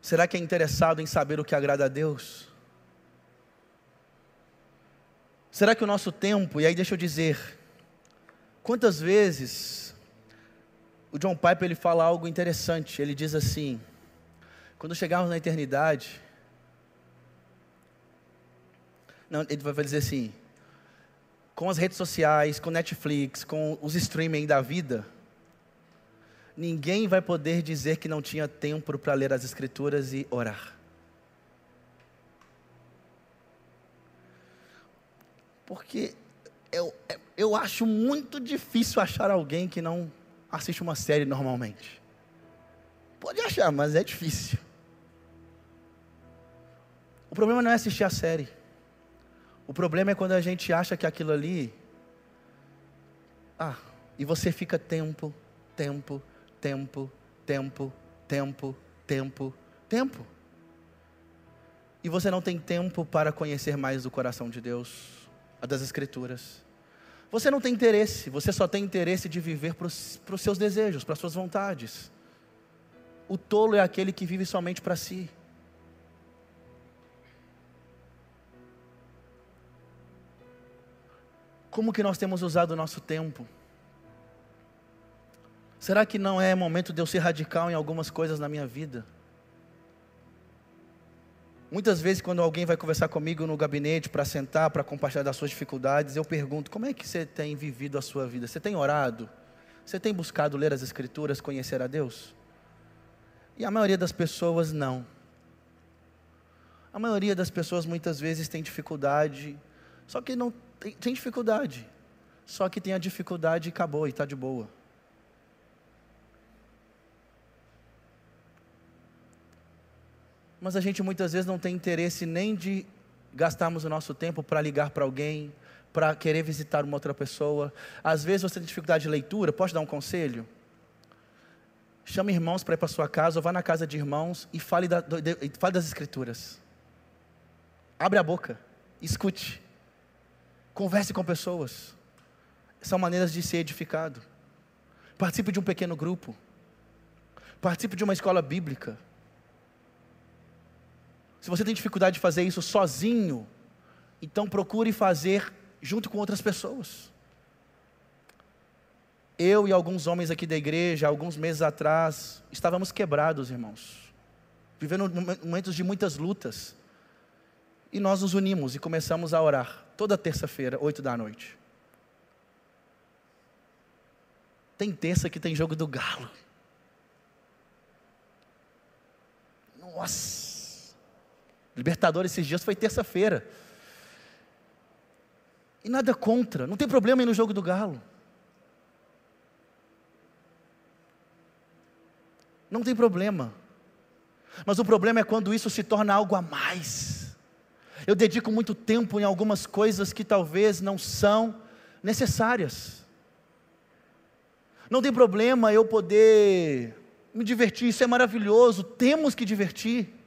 Será que é interessado em saber o que agrada a Deus? Será que o nosso tempo, e aí deixa eu dizer, quantas vezes o John Piper ele fala algo interessante, ele diz assim: quando chegarmos na eternidade, não, ele vai dizer assim: com as redes sociais, com Netflix, com os streaming da vida, ninguém vai poder dizer que não tinha tempo para ler as Escrituras e orar. Porque eu, eu acho muito difícil achar alguém que não assiste uma série normalmente. Pode achar, mas é difícil. O problema não é assistir a série. O problema é quando a gente acha que aquilo ali. Ah, e você fica tempo, tempo, tempo, tempo, tempo, tempo, tempo. E você não tem tempo para conhecer mais do coração de Deus, das Escrituras. Você não tem interesse, você só tem interesse de viver para os seus desejos, para as suas vontades. O tolo é aquele que vive somente para si. Como que nós temos usado o nosso tempo? Será que não é momento de eu ser radical em algumas coisas na minha vida? Muitas vezes, quando alguém vai conversar comigo no gabinete para sentar, para compartilhar das suas dificuldades, eu pergunto: como é que você tem vivido a sua vida? Você tem orado? Você tem buscado ler as Escrituras, conhecer a Deus? E a maioria das pessoas não. A maioria das pessoas muitas vezes tem dificuldade, só que não tem, tem dificuldade, só que tem a dificuldade e acabou e está de boa. Mas a gente muitas vezes não tem interesse nem de gastarmos o nosso tempo para ligar para alguém, para querer visitar uma outra pessoa. Às vezes você tem dificuldade de leitura, posso dar um conselho? Chame irmãos para ir para sua casa, ou vá na casa de irmãos e fale, da, de, fale das escrituras. Abre a boca, escute, converse com pessoas. São maneiras de ser edificado. Participe de um pequeno grupo. Participe de uma escola bíblica. Se você tem dificuldade de fazer isso sozinho, então procure fazer junto com outras pessoas. Eu e alguns homens aqui da igreja, alguns meses atrás, estávamos quebrados, irmãos, vivendo momentos de muitas lutas. E nós nos unimos e começamos a orar toda terça-feira, oito da noite. Tem terça que tem jogo do galo. Nossa! Libertadores esses dias foi terça-feira. E nada contra, não tem problema ir no jogo do Galo. Não tem problema. Mas o problema é quando isso se torna algo a mais. Eu dedico muito tempo em algumas coisas que talvez não são necessárias. Não tem problema eu poder me divertir, isso é maravilhoso, temos que divertir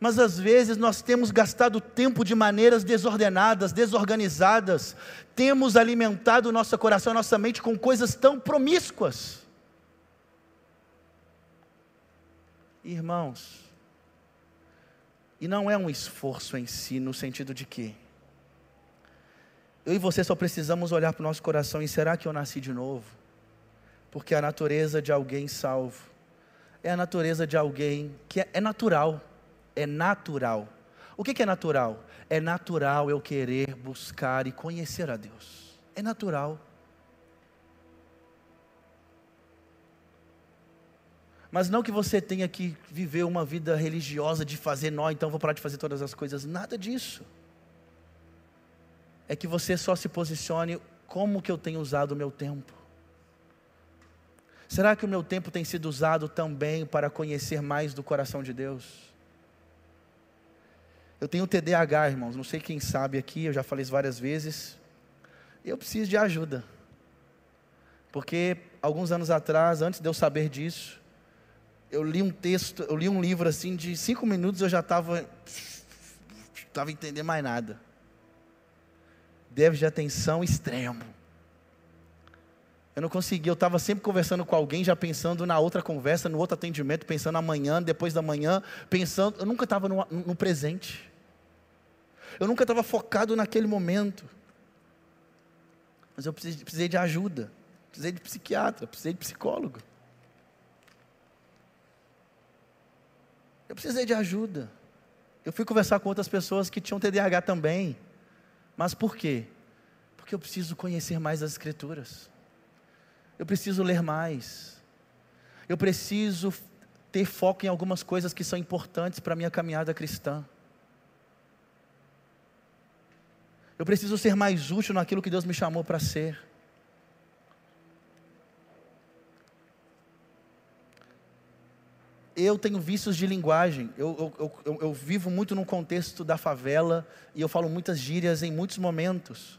mas às vezes nós temos gastado tempo de maneiras desordenadas, desorganizadas, temos alimentado nosso coração, nossa mente com coisas tão promíscuas. Irmãos, e não é um esforço em si, no sentido de que eu e você só precisamos olhar para o nosso coração e será que eu nasci de novo? Porque a natureza de alguém salvo é a natureza de alguém que é, é natural é natural. O que é natural? É natural eu querer buscar e conhecer a Deus. É natural. Mas não que você tenha que viver uma vida religiosa de fazer nó, então vou parar de fazer todas as coisas. Nada disso. É que você só se posicione como que eu tenho usado o meu tempo. Será que o meu tempo tem sido usado também para conhecer mais do coração de Deus? Eu tenho TDAH, irmãos, não sei quem sabe aqui, eu já falei isso várias vezes. Eu preciso de ajuda. Porque alguns anos atrás, antes de eu saber disso, eu li um texto, eu li um livro assim de cinco minutos, eu já estava estava entendendo mais nada. Deve de atenção extremo. Eu não conseguia, eu estava sempre conversando com alguém, já pensando na outra conversa, no outro atendimento, pensando amanhã, depois da manhã, pensando, eu nunca estava no, no presente. Eu nunca estava focado naquele momento. Mas eu precisei, precisei de ajuda. Precisei de psiquiatra, precisei de psicólogo. Eu precisei de ajuda. Eu fui conversar com outras pessoas que tinham TDAH também. Mas por quê? Porque eu preciso conhecer mais as Escrituras. Eu preciso ler mais. Eu preciso ter foco em algumas coisas que são importantes para a minha caminhada cristã. Eu preciso ser mais útil naquilo que Deus me chamou para ser. Eu tenho vícios de linguagem. Eu, eu, eu, eu, vivo muito num contexto da favela e eu falo muitas gírias em muitos momentos.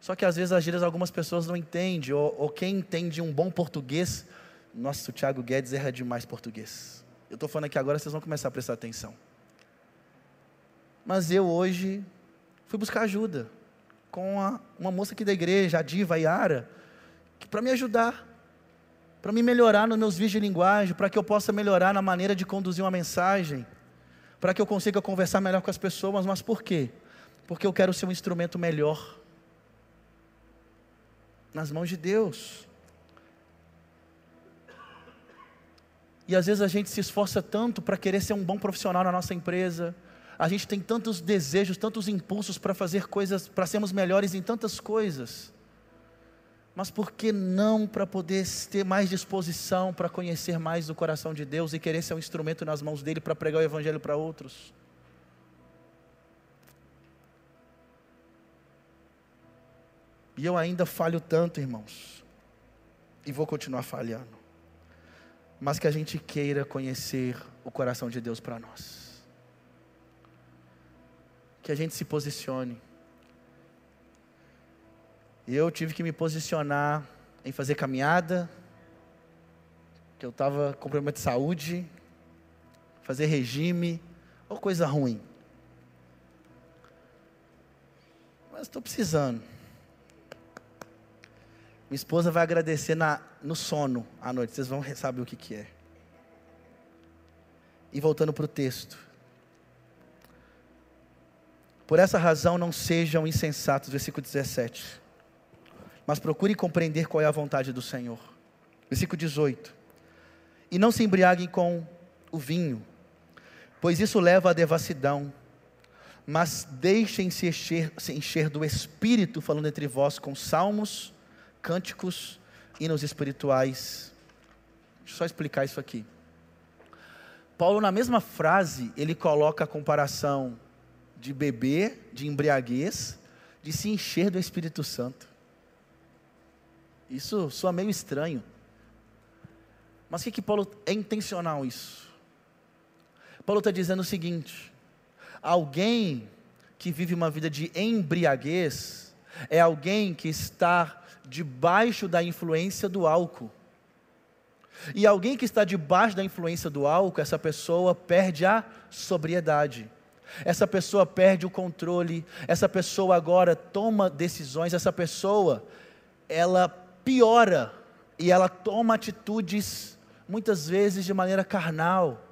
Só que às vezes as gírias algumas pessoas não entendem, ou, ou quem entende um bom português. Nossa, o Thiago Guedes erra demais português. Eu estou falando aqui agora, vocês vão começar a prestar atenção. Mas eu hoje fui buscar ajuda com a, uma moça aqui da igreja, a Diva Yara, para me ajudar para me melhorar nos meus vídeos de linguagem, para que eu possa melhorar na maneira de conduzir uma mensagem, para que eu consiga conversar melhor com as pessoas, mas por quê? Porque eu quero ser um instrumento melhor nas mãos de Deus. E às vezes a gente se esforça tanto para querer ser um bom profissional na nossa empresa, a gente tem tantos desejos, tantos impulsos para fazer coisas, para sermos melhores em tantas coisas mas por que não para poder ter mais disposição para conhecer mais o coração de Deus e querer ser um instrumento nas mãos dele para pregar o Evangelho para outros? E eu ainda falho tanto, irmãos, e vou continuar falhando, mas que a gente queira conhecer o coração de Deus para nós, que a gente se posicione eu tive que me posicionar em fazer caminhada, que eu estava com problema de saúde, fazer regime, ou coisa ruim. Mas estou precisando. Minha esposa vai agradecer na, no sono à noite, vocês vão saber o que, que é. E voltando para o texto. Por essa razão não sejam insensatos, versículo 17 mas procure compreender qual é a vontade do Senhor. Versículo 18. E não se embriaguem com o vinho, pois isso leva à devassidão, mas deixem-se encher, se encher do Espírito, falando entre vós com salmos, cânticos, hinos espirituais. Deixa eu só explicar isso aqui. Paulo, na mesma frase, ele coloca a comparação de beber, de embriaguez, de se encher do Espírito Santo. Isso soa meio estranho. Mas o que, que Paulo é intencional isso? Paulo está dizendo o seguinte: alguém que vive uma vida de embriaguez é alguém que está debaixo da influência do álcool. E alguém que está debaixo da influência do álcool, essa pessoa perde a sobriedade. Essa pessoa perde o controle, essa pessoa agora toma decisões, essa pessoa ela piora e ela toma atitudes, muitas vezes de maneira carnal,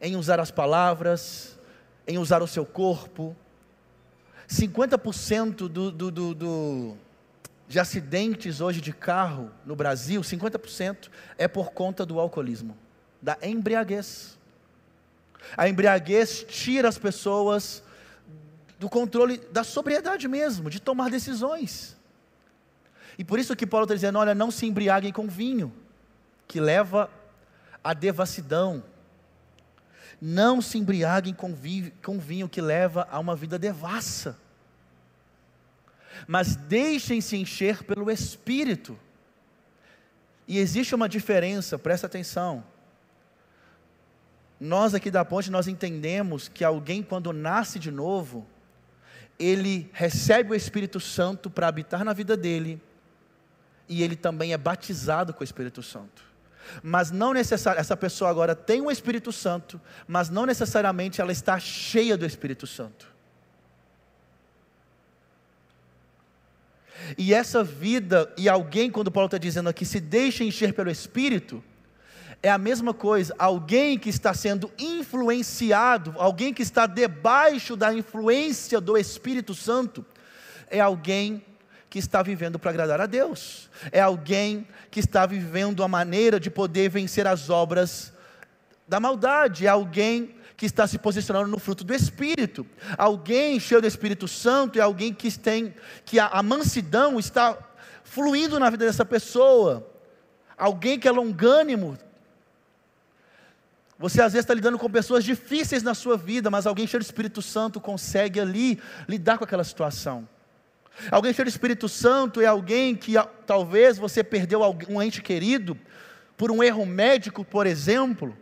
em usar as palavras, em usar o seu corpo. 50% do, do, do, do, de acidentes hoje de carro no Brasil, 50% é por conta do alcoolismo, da embriaguez. A embriaguez tira as pessoas do controle da sobriedade mesmo, de tomar decisões. E por isso que Paulo está dizendo: olha, não se embriaguem com vinho, que leva à devassidão. Não se embriaguem com vinho, com vinho que leva a uma vida devassa. Mas deixem-se encher pelo Espírito. E existe uma diferença, presta atenção. Nós aqui da ponte, nós entendemos que alguém quando nasce de novo, ele recebe o Espírito Santo para habitar na vida dele, e ele também é batizado com o Espírito Santo. Mas não necessariamente, essa pessoa agora tem o Espírito Santo, mas não necessariamente ela está cheia do Espírito Santo. E essa vida, e alguém, quando Paulo está dizendo aqui, se deixa encher pelo Espírito, é a mesma coisa, alguém que está sendo influenciado, alguém que está debaixo da influência do Espírito Santo, é alguém que está vivendo para agradar a Deus, é alguém que está vivendo a maneira de poder vencer as obras da maldade, é alguém que está se posicionando no fruto do Espírito, alguém cheio do Espírito Santo, é alguém que tem, que a, a mansidão está fluindo na vida dessa pessoa, alguém que é longânimo. Você às vezes está lidando com pessoas difíceis na sua vida, mas alguém cheio do Espírito Santo consegue ali lidar com aquela situação. Alguém cheio do Espírito Santo é alguém que talvez você perdeu um ente querido, por um erro médico, por exemplo,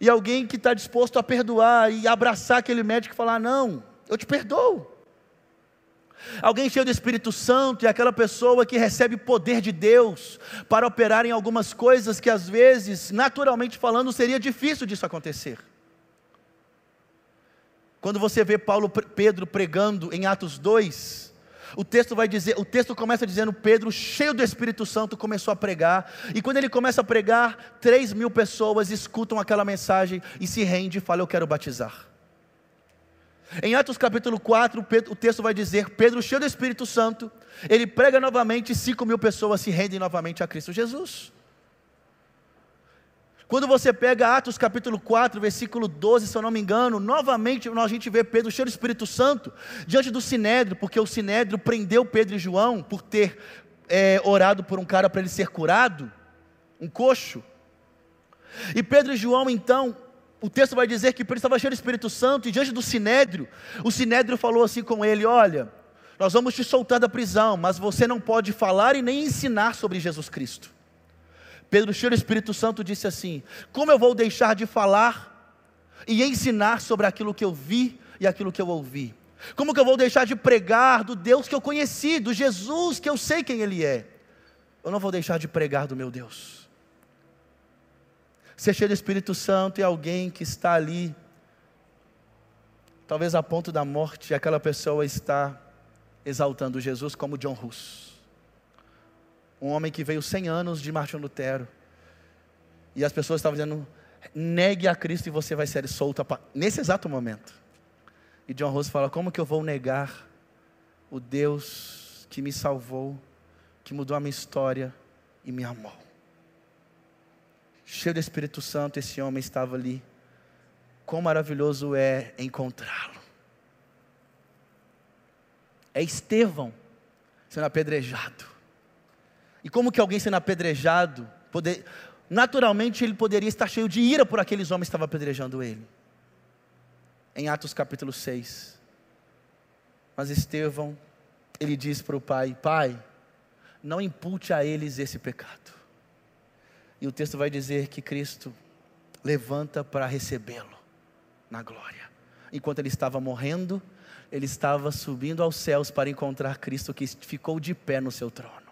e alguém que está disposto a perdoar e abraçar aquele médico e falar: Não, eu te perdoo. Alguém cheio do Espírito Santo e aquela pessoa que recebe poder de Deus para operar em algumas coisas que às vezes, naturalmente falando, seria difícil disso acontecer. Quando você vê Paulo Pedro pregando em Atos 2, o texto vai dizer, o texto começa dizendo Pedro, cheio do Espírito Santo, começou a pregar, e quando ele começa a pregar, três mil pessoas escutam aquela mensagem e se rende e fala, eu quero batizar. Em Atos capítulo 4, o texto vai dizer: Pedro, cheio do Espírito Santo, ele prega novamente e 5 mil pessoas se rendem novamente a Cristo Jesus. Quando você pega Atos capítulo 4, versículo 12, se eu não me engano, novamente a gente vê Pedro cheio do Espírito Santo, diante do Sinédrio, porque o Sinédrio prendeu Pedro e João por ter é, orado por um cara para ele ser curado, um coxo. E Pedro e João então o texto vai dizer que Pedro estava cheio do Espírito Santo e diante do Sinédrio, o Sinédrio falou assim com ele: Olha, nós vamos te soltar da prisão, mas você não pode falar e nem ensinar sobre Jesus Cristo. Pedro, cheio do Espírito Santo, disse assim: Como eu vou deixar de falar e ensinar sobre aquilo que eu vi e aquilo que eu ouvi? Como que eu vou deixar de pregar do Deus que eu conheci, do Jesus que eu sei quem Ele é? Eu não vou deixar de pregar do meu Deus. Ser cheio do Espírito Santo e alguém que está ali, talvez a ponto da morte, e aquela pessoa está exaltando Jesus como John Hus. Um homem que veio 100 anos de Martin Lutero. E as pessoas estavam dizendo: negue a Cristo e você vai ser solto nesse exato momento. E John Hus fala: como que eu vou negar o Deus que me salvou, que mudou a minha história e me amou? cheio do Espírito Santo, esse homem estava ali. Quão maravilhoso é encontrá-lo. É Estevão sendo apedrejado. E como que alguém sendo apedrejado, poder, naturalmente ele poderia estar cheio de ira por aqueles homens que estavam apedrejando ele. Em Atos capítulo 6. Mas Estevão, ele diz para o pai: Pai, não impute a eles esse pecado. E o texto vai dizer que Cristo levanta para recebê-lo na glória. Enquanto ele estava morrendo, ele estava subindo aos céus para encontrar Cristo que ficou de pé no seu trono.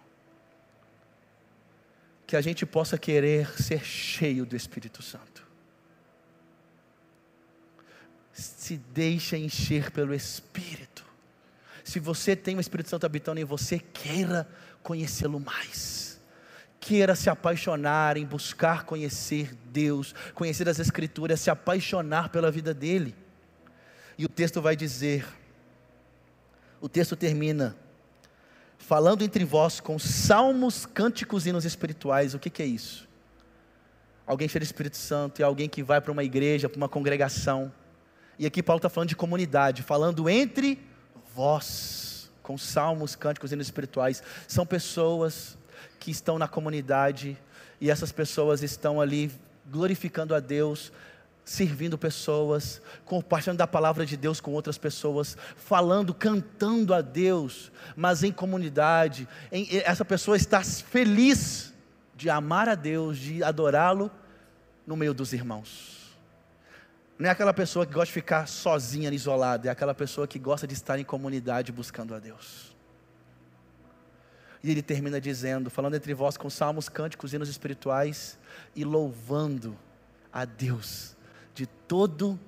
Que a gente possa querer ser cheio do Espírito Santo. Se deixa encher pelo Espírito. Se você tem o Espírito Santo habitando em você, queira conhecê-lo mais queira se apaixonar em buscar conhecer Deus, conhecer as Escrituras, se apaixonar pela vida dele. E o texto vai dizer, o texto termina, falando entre vós com salmos, cânticos e hinos espirituais. O que, que é isso? Alguém cheio do Espírito Santo e alguém que vai para uma igreja, para uma congregação. E aqui Paulo está falando de comunidade, falando entre vós, com salmos, cânticos e hinos espirituais. São pessoas que estão na comunidade e essas pessoas estão ali glorificando a Deus, servindo pessoas, compartilhando da palavra de Deus com outras pessoas, falando, cantando a Deus, mas em comunidade. Em, essa pessoa está feliz de amar a Deus, de adorá-lo no meio dos irmãos. Não é aquela pessoa que gosta de ficar sozinha, isolada, é aquela pessoa que gosta de estar em comunidade buscando a Deus. E ele termina dizendo, falando entre vós com salmos, cânticos, hinos espirituais e louvando a Deus de todo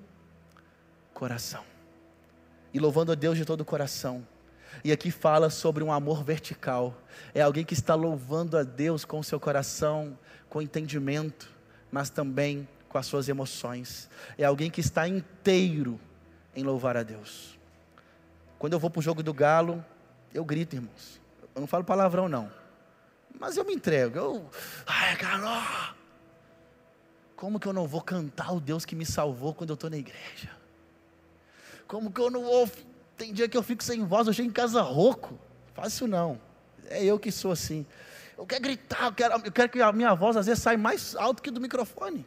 coração. E louvando a Deus de todo coração. E aqui fala sobre um amor vertical. É alguém que está louvando a Deus com o seu coração, com entendimento, mas também com as suas emoções. É alguém que está inteiro em louvar a Deus. Quando eu vou para o jogo do galo, eu grito, irmãos. Eu não falo palavrão, não. Mas eu me entrego. Eu, ai, Carol, como que eu não vou cantar o Deus que me salvou quando eu estou na igreja? Como que eu não vou. Tem dia que eu fico sem voz, eu chego em casa rouco. Fácil não. É eu que sou assim. Eu quero gritar, eu quero, eu quero que a minha voz às vezes saia mais alto que do microfone.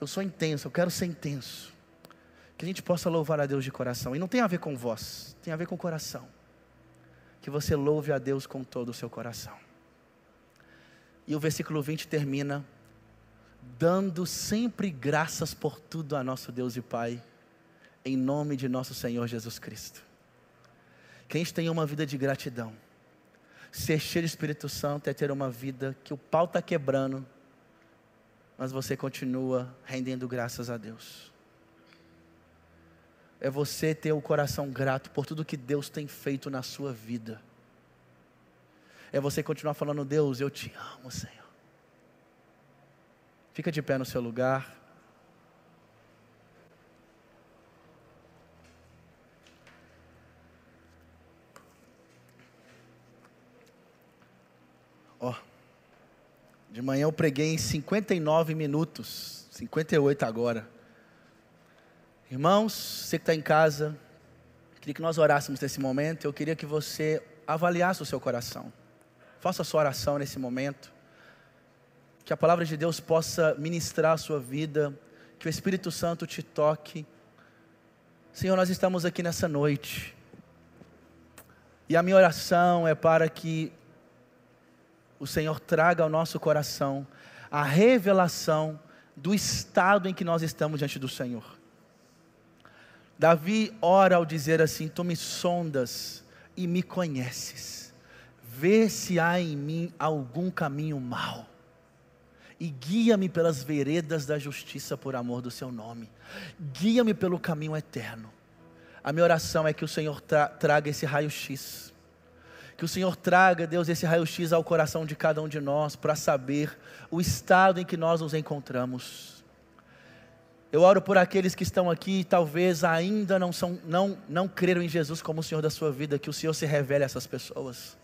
Eu sou intenso, eu quero ser intenso que a gente possa louvar a Deus de coração. E não tem a ver com voz, tem a ver com coração. Que você louve a Deus com todo o seu coração. E o versículo 20 termina: dando sempre graças por tudo a nosso Deus e Pai, em nome de nosso Senhor Jesus Cristo. Que a gente tenha uma vida de gratidão. Ser cheio do Espírito Santo é ter uma vida que o pau está quebrando, mas você continua rendendo graças a Deus. É você ter o coração grato por tudo que Deus tem feito na sua vida. É você continuar falando, Deus, eu te amo, Senhor. Fica de pé no seu lugar. Ó, oh, de manhã eu preguei em 59 minutos, 58 agora. Irmãos, você que está em casa, queria que nós orássemos nesse momento. Eu queria que você avaliasse o seu coração. Faça a sua oração nesse momento. Que a palavra de Deus possa ministrar a sua vida. Que o Espírito Santo te toque. Senhor, nós estamos aqui nessa noite. E a minha oração é para que o Senhor traga ao nosso coração a revelação do estado em que nós estamos diante do Senhor. Davi ora ao dizer assim: Tu me sondas e me conheces, vê se há em mim algum caminho mau, e guia-me pelas veredas da justiça por amor do Seu nome, guia-me pelo caminho eterno. A minha oração é que o Senhor tra traga esse raio-x que o Senhor traga, Deus, esse raio-x ao coração de cada um de nós para saber o estado em que nós nos encontramos. Eu oro por aqueles que estão aqui e talvez ainda não, são, não, não creram em Jesus como o Senhor da sua vida, que o Senhor se revele a essas pessoas.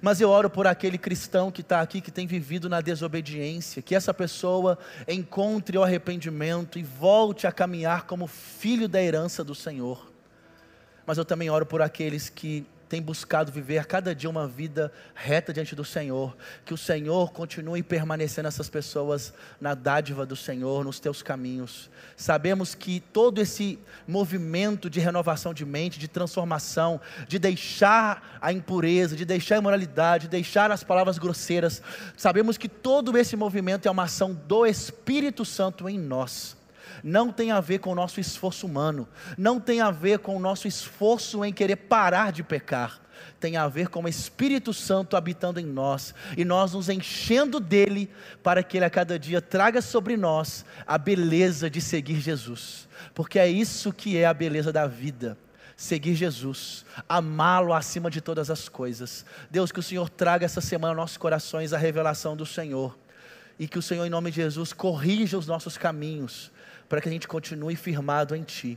Mas eu oro por aquele cristão que está aqui, que tem vivido na desobediência, que essa pessoa encontre o arrependimento e volte a caminhar como filho da herança do Senhor. Mas eu também oro por aqueles que tem buscado viver a cada dia uma vida reta diante do Senhor. Que o Senhor continue permanecendo essas pessoas na dádiva do Senhor, nos teus caminhos. Sabemos que todo esse movimento de renovação de mente, de transformação, de deixar a impureza, de deixar a imoralidade, de deixar as palavras grosseiras, sabemos que todo esse movimento é uma ação do Espírito Santo em nós não tem a ver com o nosso esforço humano, não tem a ver com o nosso esforço em querer parar de pecar, tem a ver com o Espírito Santo habitando em nós e nós nos enchendo dele para que ele a cada dia traga sobre nós a beleza de seguir Jesus, porque é isso que é a beleza da vida seguir Jesus, amá-lo acima de todas as coisas. Deus, que o Senhor traga essa semana aos nossos corações a revelação do Senhor. E que o Senhor, em nome de Jesus, corrija os nossos caminhos, para que a gente continue firmado em Ti.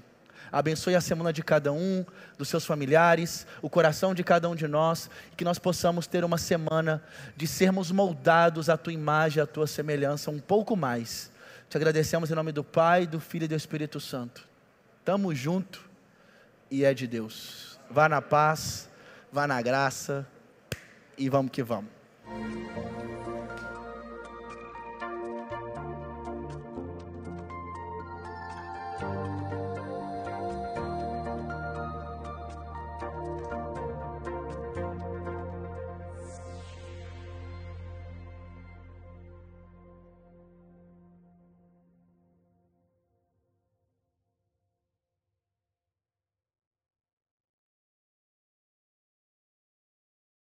Abençoe a semana de cada um, dos seus familiares, o coração de cada um de nós, que nós possamos ter uma semana de sermos moldados à Tua imagem, à Tua semelhança um pouco mais. Te agradecemos em nome do Pai, do Filho e do Espírito Santo. Tamo junto e é de Deus. Vá na paz, vá na graça e vamos que vamos.